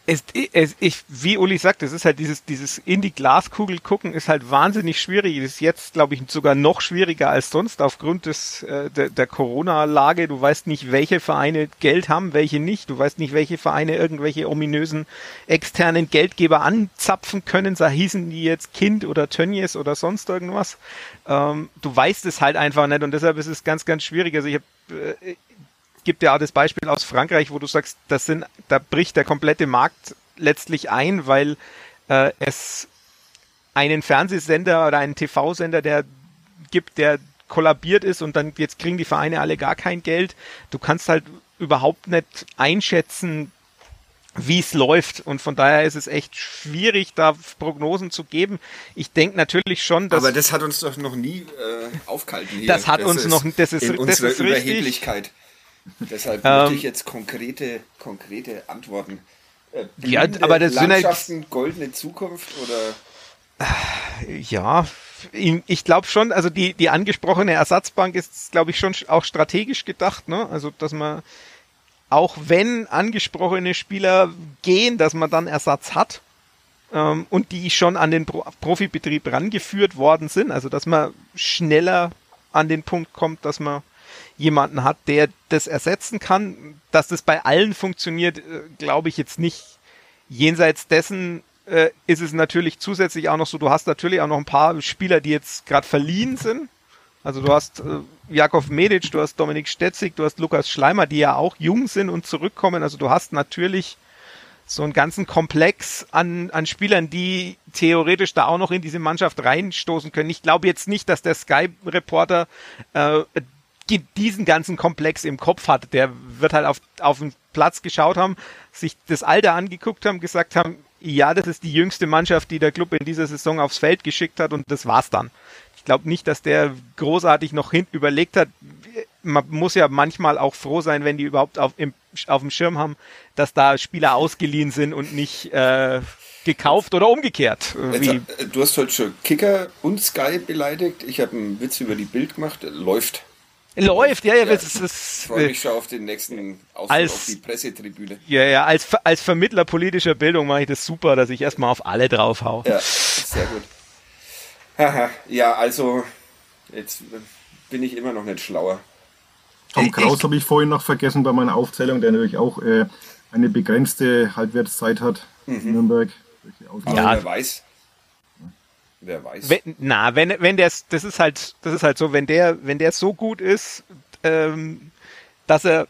Es, es, ich, wie Uli sagt, es ist halt dieses, dieses in die Glaskugel gucken ist halt wahnsinnig schwierig. Es ist jetzt, glaube ich, sogar noch schwieriger als sonst aufgrund des, äh, der, der Corona-Lage. Du weißt nicht, welche Vereine Geld haben, welche nicht. Du weißt nicht, welche Vereine irgendwelche ominösen externen Geldgeber anzapfen können. Da hießen die jetzt Kind oder Tönnies oder sonst irgendwas. Ähm, du weißt es halt einfach nicht und deshalb ist es ganz, ganz schwierig. Also ich habe äh, gibt ja auch das Beispiel aus Frankreich, wo du sagst, das sind, da bricht der komplette Markt letztlich ein, weil äh, es einen Fernsehsender oder einen TV-Sender, der gibt, der kollabiert ist und dann jetzt kriegen die Vereine alle gar kein Geld. Du kannst halt überhaupt nicht einschätzen, wie es läuft. Und von daher ist es echt schwierig, da Prognosen zu geben. Ich denke natürlich schon, dass. Aber das hat uns doch noch nie äh, aufgehalten hier. Das hat das uns noch, das ist, in das ist Überheblichkeit. Deshalb ähm, möchte ich jetzt konkrete, konkrete Antworten. Äh, ja, aber das Landschaften, sind halt, goldene Zukunft oder? Ja, ich glaube schon, also die, die angesprochene Ersatzbank ist, glaube ich, schon auch strategisch gedacht, ne? Also, dass man, auch wenn angesprochene Spieler gehen, dass man dann Ersatz hat ähm, und die schon an den Pro Profibetrieb rangeführt worden sind, also dass man schneller an den Punkt kommt, dass man jemanden hat, der das ersetzen kann. Dass das bei allen funktioniert, äh, glaube ich jetzt nicht. Jenseits dessen äh, ist es natürlich zusätzlich auch noch so, du hast natürlich auch noch ein paar Spieler, die jetzt gerade verliehen sind. Also du hast äh, Jakov Medic, du hast Dominik Stetzig, du hast Lukas Schleimer, die ja auch jung sind und zurückkommen. Also du hast natürlich so einen ganzen Komplex an, an Spielern, die theoretisch da auch noch in diese Mannschaft reinstoßen können. Ich glaube jetzt nicht, dass der Sky-Reporter äh, diesen ganzen Komplex im Kopf hat. Der wird halt auf, auf den Platz geschaut haben, sich das Alter angeguckt haben, gesagt haben, ja, das ist die jüngste Mannschaft, die der Club in dieser Saison aufs Feld geschickt hat und das war's dann. Ich glaube nicht, dass der großartig noch hinten überlegt hat. Man muss ja manchmal auch froh sein, wenn die überhaupt auf, im, auf dem Schirm haben, dass da Spieler ausgeliehen sind und nicht äh, gekauft oder umgekehrt. Jetzt, äh, du hast heute schon Kicker und Sky beleidigt. Ich habe einen Witz über die Bild gemacht. Läuft. Läuft, ja, ja. ja das, das, freue mich schon auf den nächsten Ausflug als, auf die Pressetribüne. Ja, ja, als, als Vermittler politischer Bildung mache ich das super, dass ich erstmal auf alle drauf hau. Ja, sehr gut. Haha, ja, also, jetzt bin ich immer noch nicht schlauer. Tom Kraus habe ich vorhin noch vergessen bei meiner Aufzählung, der natürlich auch äh, eine begrenzte Halbwertszeit hat mhm. in Nürnberg. Ja, wer weiß. Wer weiß. Wenn, na, wenn, wenn der, das ist halt, das ist halt so, wenn der, wenn der so gut ist, ähm, dass er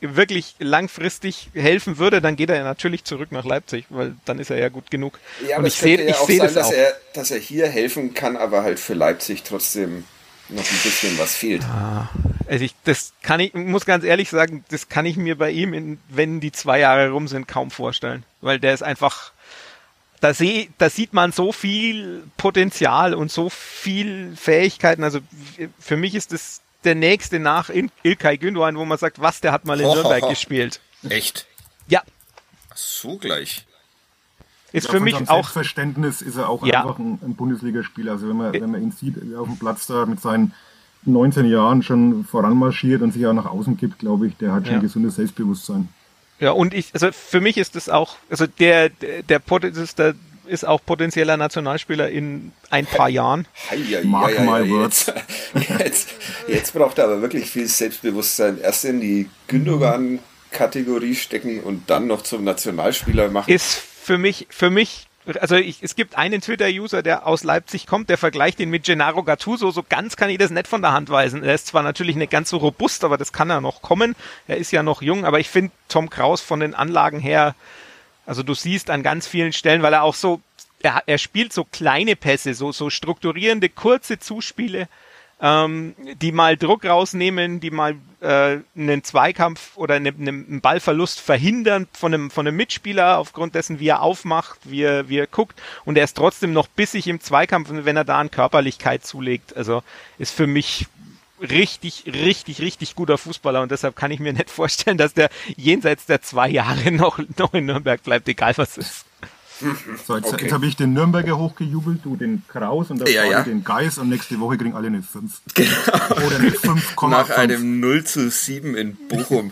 wirklich langfristig helfen würde, dann geht er ja natürlich zurück nach Leipzig, weil dann ist er ja gut genug. Ja, aber ich sehe ja ich auch sein, das dass auch. Er, dass er hier helfen kann, aber halt für Leipzig trotzdem noch ein bisschen was fehlt. Ah, also ich, das kann ich, muss ganz ehrlich sagen, das kann ich mir bei ihm, in, wenn die zwei Jahre rum sind, kaum vorstellen, weil der ist einfach, da, seh, da sieht man so viel Potenzial und so viel Fähigkeiten. Also für mich ist es der nächste nach Ilkay Gündogan, wo man sagt, was, der hat mal in Nürnberg gespielt. Echt? Ja. Ach so gleich. Ist ja, für mich auch. Verständnis ist er auch ja. einfach ein, ein Bundesligaspieler. Also wenn man, wenn man ihn sieht auf dem Platz da mit seinen 19 Jahren schon voranmarschiert und sich auch nach außen gibt, glaube ich, der hat schon ja. gesundes Selbstbewusstsein. Ja, und ich, also für mich ist das auch, also der, der, der, der ist auch potenzieller Nationalspieler in ein paar Jahren. Hei, Mark hei, my words. Jetzt, jetzt, jetzt braucht er aber wirklich viel Selbstbewusstsein. Erst in die Gündogan-Kategorie stecken und dann noch zum Nationalspieler machen. Ist für mich, für mich also ich, es gibt einen Twitter-User, der aus Leipzig kommt, der vergleicht ihn mit Gennaro Gattuso. So ganz kann ich das nicht von der Hand weisen. Er ist zwar natürlich nicht ganz so robust, aber das kann er noch kommen. Er ist ja noch jung, aber ich finde Tom Kraus von den Anlagen her Also du siehst an ganz vielen Stellen, weil er auch so, er, er spielt so kleine Pässe, so, so strukturierende, kurze Zuspiele, ähm, die mal Druck rausnehmen, die mal äh, einen Zweikampf oder eine, einen Ballverlust verhindern von einem, von einem Mitspieler aufgrund dessen, wie er aufmacht, wie er, wie er guckt und er ist trotzdem noch bissig im Zweikampf, wenn er da an Körperlichkeit zulegt. Also ist für mich richtig, richtig, richtig guter Fußballer und deshalb kann ich mir nicht vorstellen, dass der jenseits der zwei Jahre noch, noch in Nürnberg bleibt, egal was ist. So, jetzt, okay. jetzt habe ich den Nürnberger hochgejubelt, du den Kraus und ja, ja. den Geis und nächste Woche kriegen alle eine 5. Genau. Oder eine 5,5. Nach einem 0 zu 7 in Bochum,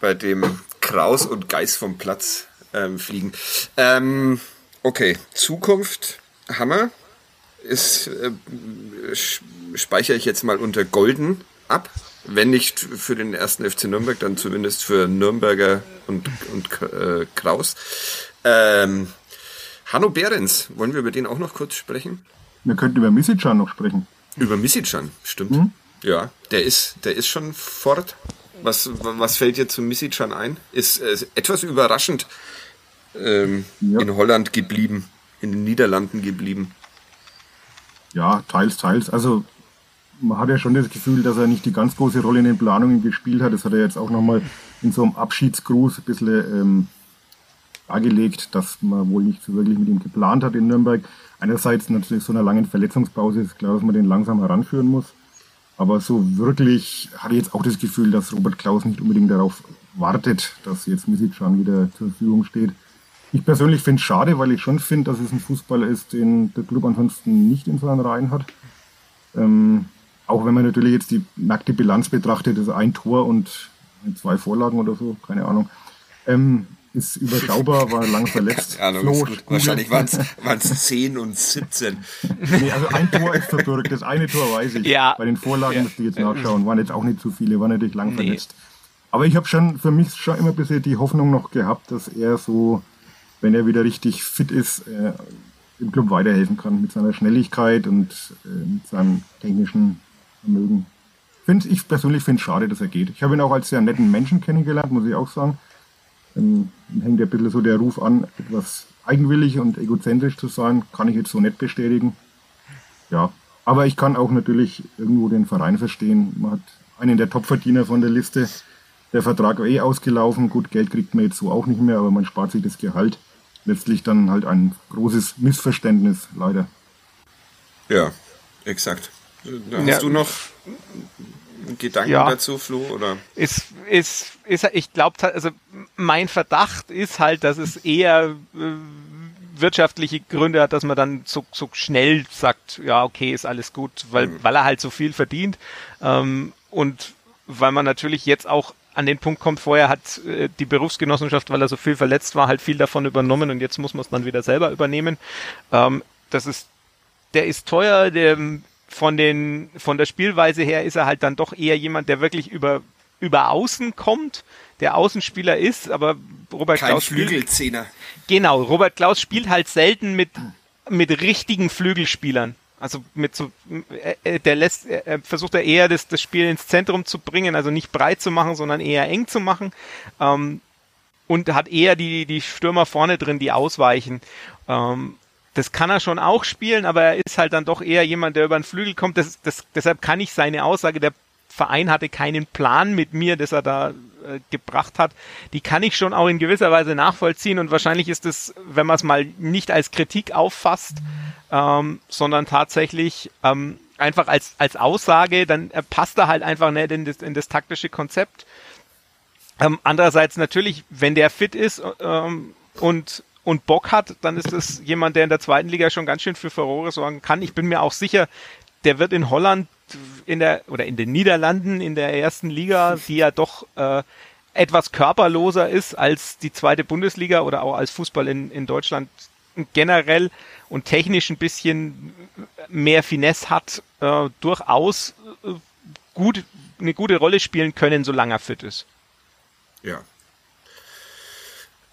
bei dem Kraus und Geis vom Platz ähm, fliegen. Ähm, okay, Zukunft, Hammer, ist, äh, speichere ich jetzt mal unter Golden ab. Wenn nicht für den ersten FC Nürnberg, dann zumindest für Nürnberger und, und äh, Kraus. Ähm, Hanno Behrens, wollen wir über den auch noch kurz sprechen? Wir könnten über Misicjan noch sprechen. Über Misicjan, stimmt. Mhm. Ja, der ist, der ist schon fort. Was, was fällt dir zu Misicjan ein? Ist, ist etwas überraschend ähm, ja. in Holland geblieben, in den Niederlanden geblieben. Ja, teils, teils. Also man hat ja schon das Gefühl, dass er nicht die ganz große Rolle in den Planungen gespielt hat. Das hat er jetzt auch nochmal in so einem Abschiedsgruß ein bisschen ähm, dargelegt, dass man wohl nicht so wirklich mit ihm geplant hat in Nürnberg. Einerseits natürlich so einer langen Verletzungspause ist klar, dass man den langsam heranführen muss. Aber so wirklich hatte ich jetzt auch das Gefühl, dass Robert Klaus nicht unbedingt darauf wartet, dass jetzt Misicjan wieder zur Verfügung steht. Ich persönlich finde es schade, weil ich schon finde, dass es ein Fußballer ist, den der Club ansonsten nicht in seinen Reihen hat. Ähm, auch wenn man natürlich jetzt die nackte Bilanz betrachtet, ist ein Tor und zwei Vorlagen oder so, keine Ahnung. Ähm, ist überschaubar, war lang verletzt. Keine Ahnung, Flo, gut. Wahrscheinlich waren es 10 und 17. nee, also ein Tor ist verbürgt. Das eine Tor weiß ich. Ja. Bei den Vorlagen ja. müsst ihr jetzt nachschauen. Waren jetzt auch nicht zu viele, waren natürlich lang nee. verletzt. Aber ich habe schon für mich schon immer ein bisschen die Hoffnung noch gehabt, dass er so, wenn er wieder richtig fit ist, äh, dem Club weiterhelfen kann mit seiner Schnelligkeit und äh, mit seinem technischen Vermögen. Find, ich persönlich finde es schade, dass er geht. Ich habe ihn auch als sehr netten Menschen kennengelernt, muss ich auch sagen. Dann hängt ja ein bisschen so der Ruf an, etwas eigenwillig und egozentrisch zu sein, kann ich jetzt so nicht bestätigen. Ja, aber ich kann auch natürlich irgendwo den Verein verstehen. Man hat einen der Topverdiener von der Liste. Der Vertrag war eh ausgelaufen. Gut, Geld kriegt man jetzt so auch nicht mehr, aber man spart sich das Gehalt. Letztlich dann halt ein großes Missverständnis, leider. Ja, exakt. Hast ja. du noch Gedanken ja. dazu, Flo? Oder? Ist, ist, ist, ich glaube, also mein Verdacht ist halt, dass es eher äh, wirtschaftliche Gründe hat, dass man dann so, so schnell sagt, ja, okay, ist alles gut, weil, mhm. weil er halt so viel verdient. Ähm, und weil man natürlich jetzt auch an den Punkt kommt, vorher hat äh, die Berufsgenossenschaft, weil er so viel verletzt war, halt viel davon übernommen und jetzt muss man es dann wieder selber übernehmen. Ähm, das ist, der ist teuer, der von den, von der Spielweise her ist er halt dann doch eher jemand, der wirklich über, über Außen kommt, der Außenspieler ist, aber Robert Kein Klaus. Flügelzehner. Genau, Robert Klaus spielt halt selten mit, mit richtigen Flügelspielern. Also mit so, äh, der lässt, er versucht er eher das, das Spiel ins Zentrum zu bringen, also nicht breit zu machen, sondern eher eng zu machen. Ähm, und hat eher die, die Stürmer vorne drin, die ausweichen. Ähm, das kann er schon auch spielen, aber er ist halt dann doch eher jemand, der über den Flügel kommt. Das, das, deshalb kann ich seine Aussage, der Verein hatte keinen Plan mit mir, dass er da äh, gebracht hat, die kann ich schon auch in gewisser Weise nachvollziehen und wahrscheinlich ist es, wenn man es mal nicht als Kritik auffasst, ähm, sondern tatsächlich ähm, einfach als, als Aussage, dann äh, passt er halt einfach nicht in das, in das taktische Konzept. Ähm, andererseits natürlich, wenn der fit ist ähm, und und Bock hat, dann ist es jemand, der in der zweiten Liga schon ganz schön für Furore sorgen kann. Ich bin mir auch sicher, der wird in Holland in der oder in den Niederlanden in der ersten Liga, die ja doch äh, etwas körperloser ist als die zweite Bundesliga oder auch als Fußball in, in Deutschland generell und technisch ein bisschen mehr Finesse hat, äh, durchaus äh, gut eine gute Rolle spielen können, solange er fit ist. Ja,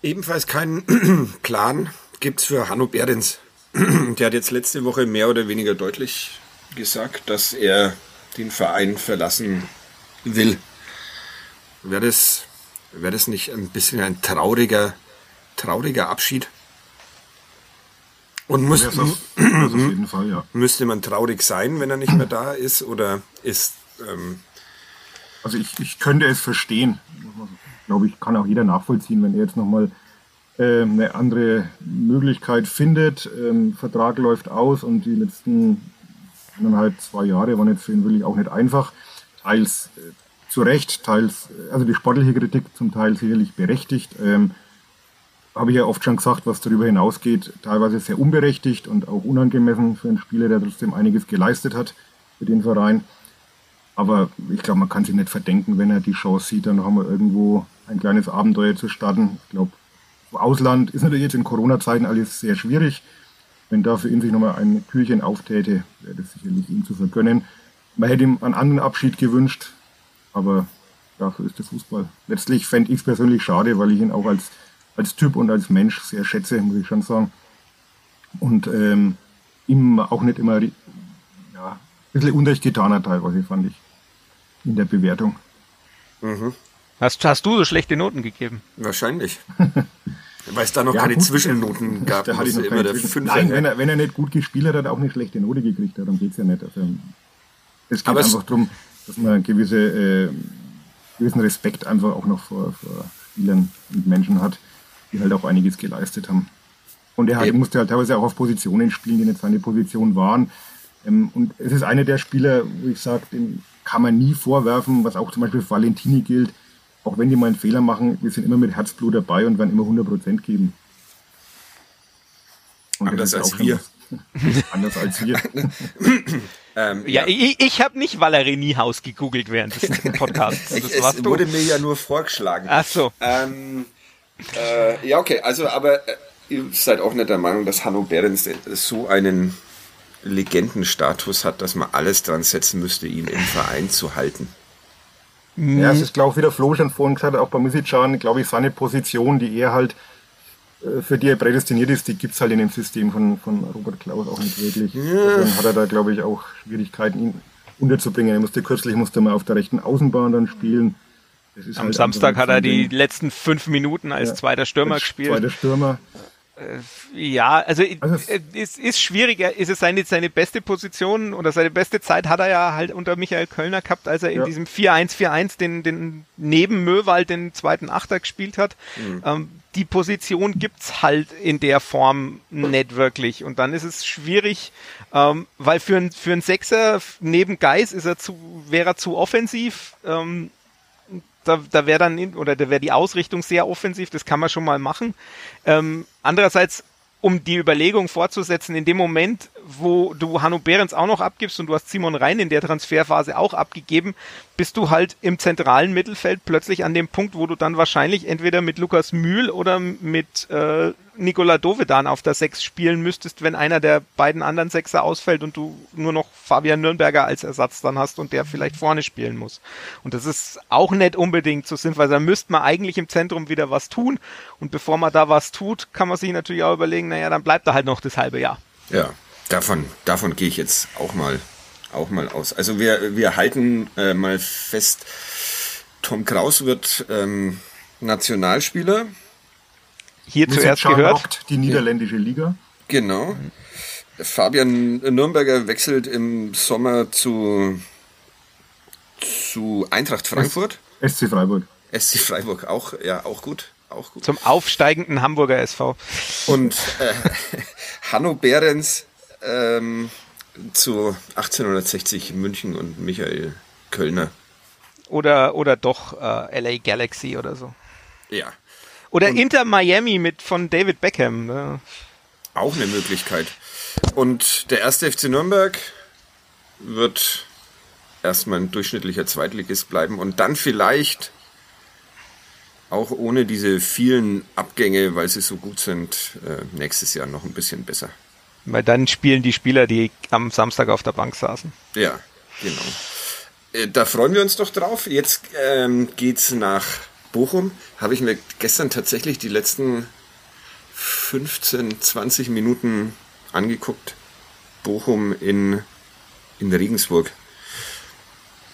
Ebenfalls keinen Plan gibt es für Hanno Behrens. Der hat jetzt letzte Woche mehr oder weniger deutlich gesagt, dass er den Verein verlassen will. Wäre das, wäre das nicht ein bisschen ein trauriger, trauriger Abschied. Und muss, Das das Fall, ja. müsste man traurig sein, wenn er nicht mehr da ist? Oder ist. Ähm, Also ich, ich könnte es verstehen. Glaube ich, kann auch jeder nachvollziehen, wenn er jetzt nochmal äh, eine andere Möglichkeit findet. Ähm, Vertrag läuft aus und die letzten eineinhalb, zwei Jahre waren jetzt für ihn wirklich auch nicht einfach. Teils äh, zu Recht, teils, äh, also die sportliche Kritik zum Teil sicherlich berechtigt. Ähm, habe ich ja oft schon gesagt, was darüber hinausgeht, teilweise sehr unberechtigt und auch unangemessen für einen Spieler, der trotzdem einiges geleistet hat für den Verein. Aber ich glaube, man kann sich nicht verdenken, wenn er die Chance sieht, dann noch einmal irgendwo ein kleines Abenteuer zu starten. Ich glaube, Ausland ist natürlich jetzt in Corona-Zeiten alles sehr schwierig. Wenn da für ihn sich nochmal ein Türchen auftäte, wäre das sicherlich ihm zu vergönnen. Man hätte ihm einen anderen Abschied gewünscht, aber dafür ist der Fußball. Letztlich fände ich es persönlich schade, weil ich ihn auch als, als Typ und als Mensch sehr schätze, muss ich schon sagen. Und ähm, ihm auch nicht immer ja, ein bisschen Unrecht getan hat, teilweise, fand ich, in der Bewertung. Hast, hast du so schlechte Noten gegeben? wahrscheinlich. Weil es da noch Ja, keine gut, Zwischennoten gab. Da hatte ich noch immer der Fünfer. Nein, wenn er, wenn er nicht gut gespielt hat, hat er auch eine schlechte Note gekriegt. Darum geht's ja nicht. Also, es geht Aber es- einfach darum, dass man einen gewisse, äh, gewissen Respekt einfach auch noch vor, vor Spielern und Menschen hat, die halt auch einiges geleistet haben. Und er hat, musste halt teilweise auch auf Positionen spielen, die nicht seine Position waren. Ähm, und es ist einer der Spieler, wo ich sage, dem kann man nie vorwerfen, was auch zum Beispiel für Valentini gilt. Auch wenn die mal einen Fehler machen, wir sind immer mit Herzblut dabei und werden immer 100% geben. Und das Anders ist als wir. Anders als wir. Ähm, Ja, ich, ich habe nicht Valerie Niehaus gegoogelt während des Podcasts. Es warst du. wurde mir ja nur vorgeschlagen. Ach so. Ähm, äh, ja, okay, also aber äh, ihr seid auch nicht der Meinung, dass Hanno Behrens so einen Legendenstatus hat, dass man alles dran setzen müsste, ihn im Verein zu halten. Ja, es ist, glaube ich, wie der Flo schon vorhin gesagt hat, auch bei Musicjan, glaube ich, seine Position, die er halt, äh, für die er prädestiniert ist, die gibt's halt in dem System von, von Robert Klaus auch nicht wirklich. Deswegen hat er da, glaube ich, auch Schwierigkeiten, ihn unterzubringen. Er musste kürzlich musste mal auf der rechten Außenbahn dann spielen. Am halt Samstag hat er die letzten fünf Minuten als Ja. zweiter Stürmer Als gespielt. Zweiter Stürmer. Ja, also, Also es ist, ist schwierig. Er- Ist es seine, seine beste Position oder seine beste Zeit hat er ja halt unter Michael Kölner gehabt, als er in Ja. diesem 4-1-4-1 den, den neben Möwald den zweiten Achter gespielt hat. Mhm. Ähm, die Position gibt's halt in der Form nicht wirklich. Und dann ist es schwierig, ähm, weil für ein, für Sechser neben Geis ist er zu, wäre er zu offensiv. Ähm, da, da wäre dann oder da wäre die Ausrichtung sehr offensiv, das kann man schon mal machen. Ähm, andererseits, um die Überlegung fortzusetzen, in dem Moment, wo du Hanno Behrens auch noch abgibst und du hast Simon Rhein in der Transferphase auch abgegeben, bist du halt im zentralen Mittelfeld plötzlich an dem Punkt, wo du dann wahrscheinlich entweder mit Lukas Mühl oder mit äh, Nikola Dovedan auf der Sechs spielen müsstest, wenn einer der beiden anderen Sechser ausfällt und du nur noch Fabian Nürnberger als Ersatz dann hast und der vielleicht vorne spielen muss. Und das ist auch nicht unbedingt so sinnvoll. Da müsste man eigentlich im Zentrum wieder was tun. Und bevor man da was tut, kann man sich natürlich auch überlegen, naja, dann bleibt er halt noch das halbe Jahr. Ja, davon, davon gehe ich jetzt auch mal, auch mal aus. Also wir, wir halten äh, mal fest, Tom Kraus wird ähm, Nationalspieler. Hier zuerst Musicjan gehört. rockt die niederländische Liga. Genau. Fabian Nürnberger wechselt im Sommer zu, zu Eintracht Frankfurt. SC Freiburg. SC Freiburg auch, ja, auch gut. Auch gut. Zum aufsteigenden Hamburger SV. Und äh, Hanno Behrens ähm, zu 1860 München und Michael Kölner. Oder, oder doch äh, LA Galaxy oder so. Ja, Oder Inter Miami mit von David Beckham. Ne? auch eine Möglichkeit. Und der erste FC Nürnberg wird erstmal ein durchschnittlicher Zweitligist bleiben und dann vielleicht auch ohne diese vielen Abgänge, weil sie so gut sind, äh, nächstes Jahr noch ein bisschen besser. Weil dann spielen die Spieler, die am Samstag auf der Bank saßen. Ja, genau. Äh, Da freuen wir uns doch drauf. Jetzt ähm, geht's nach Bochum. Habe ich mir gestern tatsächlich die letzten 15, 20 Minuten angeguckt. Bochum in, in Regensburg.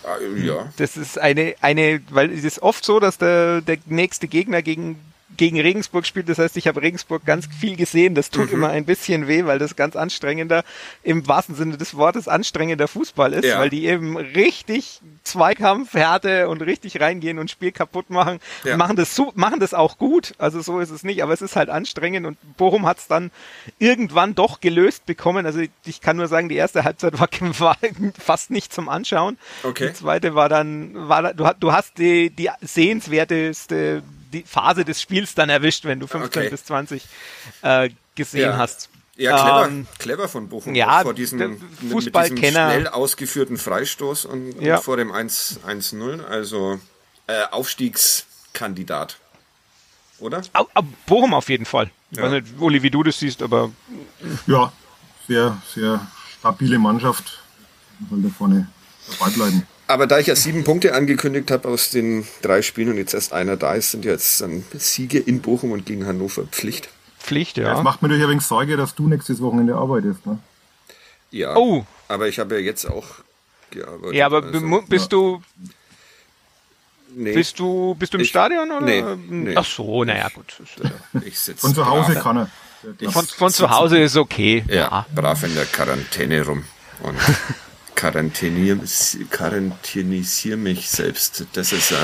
Äh, Ja. Das ist eine, eine, weil es ist oft so, dass der, der nächste Gegner gegen gegen Regensburg spielt. Das heißt, ich habe Regensburg ganz viel gesehen. Das tut mhm. immer ein bisschen weh, weil das ganz anstrengender, im wahrsten Sinne des Wortes, anstrengender Fußball ist, ja. weil die eben richtig Zweikampfhärte und richtig reingehen und Spiel kaputt machen. Ja. Machen das so, machen das auch gut. Also so ist es nicht, aber es ist halt anstrengend und Bochum hat es dann irgendwann doch gelöst bekommen. Also ich kann nur sagen, die erste Halbzeit war, war fast nicht zum Anschauen. Okay. Die zweite war dann, war, du, du hast die, die sehenswerteste die Phase des Spiels dann erwischt, wenn du 15 okay. bis 20 äh, gesehen ja. hast. Ja, clever, ähm, clever von Bochum. Ja, vor diesem, Fußballkenner. schnell ausgeführten Freistoß und, ja. und vor dem 1-0. Also äh, Aufstiegskandidat. Oder? Bochum auf jeden Fall. Ja. Ich weiß nicht, Uli, wie du das siehst, aber. Ja, sehr, sehr stabile Mannschaft. Soll da vorne dabei bleiben. Aber da ich ja sieben Punkte angekündigt habe aus den drei Spielen und jetzt erst einer da ist, sind jetzt dann Siege in Bochum und gegen Hannover Pflicht. Pflicht, ja. Das macht mir durch ein wenig Sorge, dass du nächstes Wochenende arbeitest, ne? Ja. Oh. Aber ich habe ja jetzt auch gearbeitet. Ja, aber also, bist ja. du Nee. Bist du, bist du im ich, Stadion oder? Nee, nee. Ach so, naja, gut. Ich sitze von zu Hause kann er. Von, von zu Hause ist okay. Ja, ja, brav in der Quarantäne rum. Und quarantänisiere mich selbst. Das ist äh,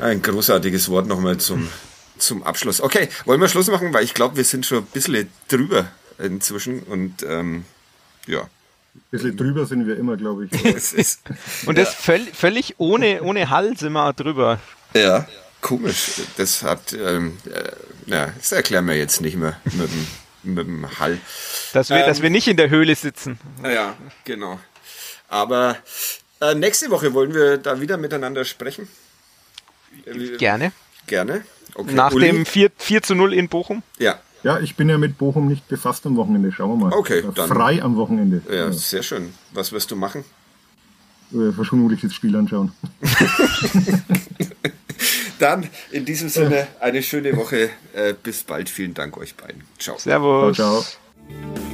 ein großartiges Wort nochmal zum, zum Abschluss. Okay, wollen wir Schluss machen, weil ich glaube, wir sind schon ein bisschen drüber inzwischen und ähm, ja. Ein bisschen drüber sind wir immer, glaube ich. und das ja. völ völlig ohne, ohne Hall sind wir drüber. Ja, komisch. Das hat, ähm, äh, na, das erklären wir jetzt nicht mehr mit dem, mit dem Hall. Dass wir, ähm, dass wir nicht in der Höhle sitzen. Ja, genau. Aber äh, nächste Woche wollen wir da wieder miteinander sprechen. Gerne. Gerne. Okay. Nach Uli? dem 4, 4 zu 0 in Bochum? Ja. Ja, ich bin ja mit Bochum nicht befasst am Wochenende. Schauen wir mal. Okay, dann. Frei am Wochenende. Ja, ja, sehr schön. Was wirst du machen? Äh, vermutlich das Spiel anschauen. dann in diesem Sinne eine schöne Woche. Äh, bis bald. Vielen Dank euch beiden. Ciao. Servus. Ciao, ciao.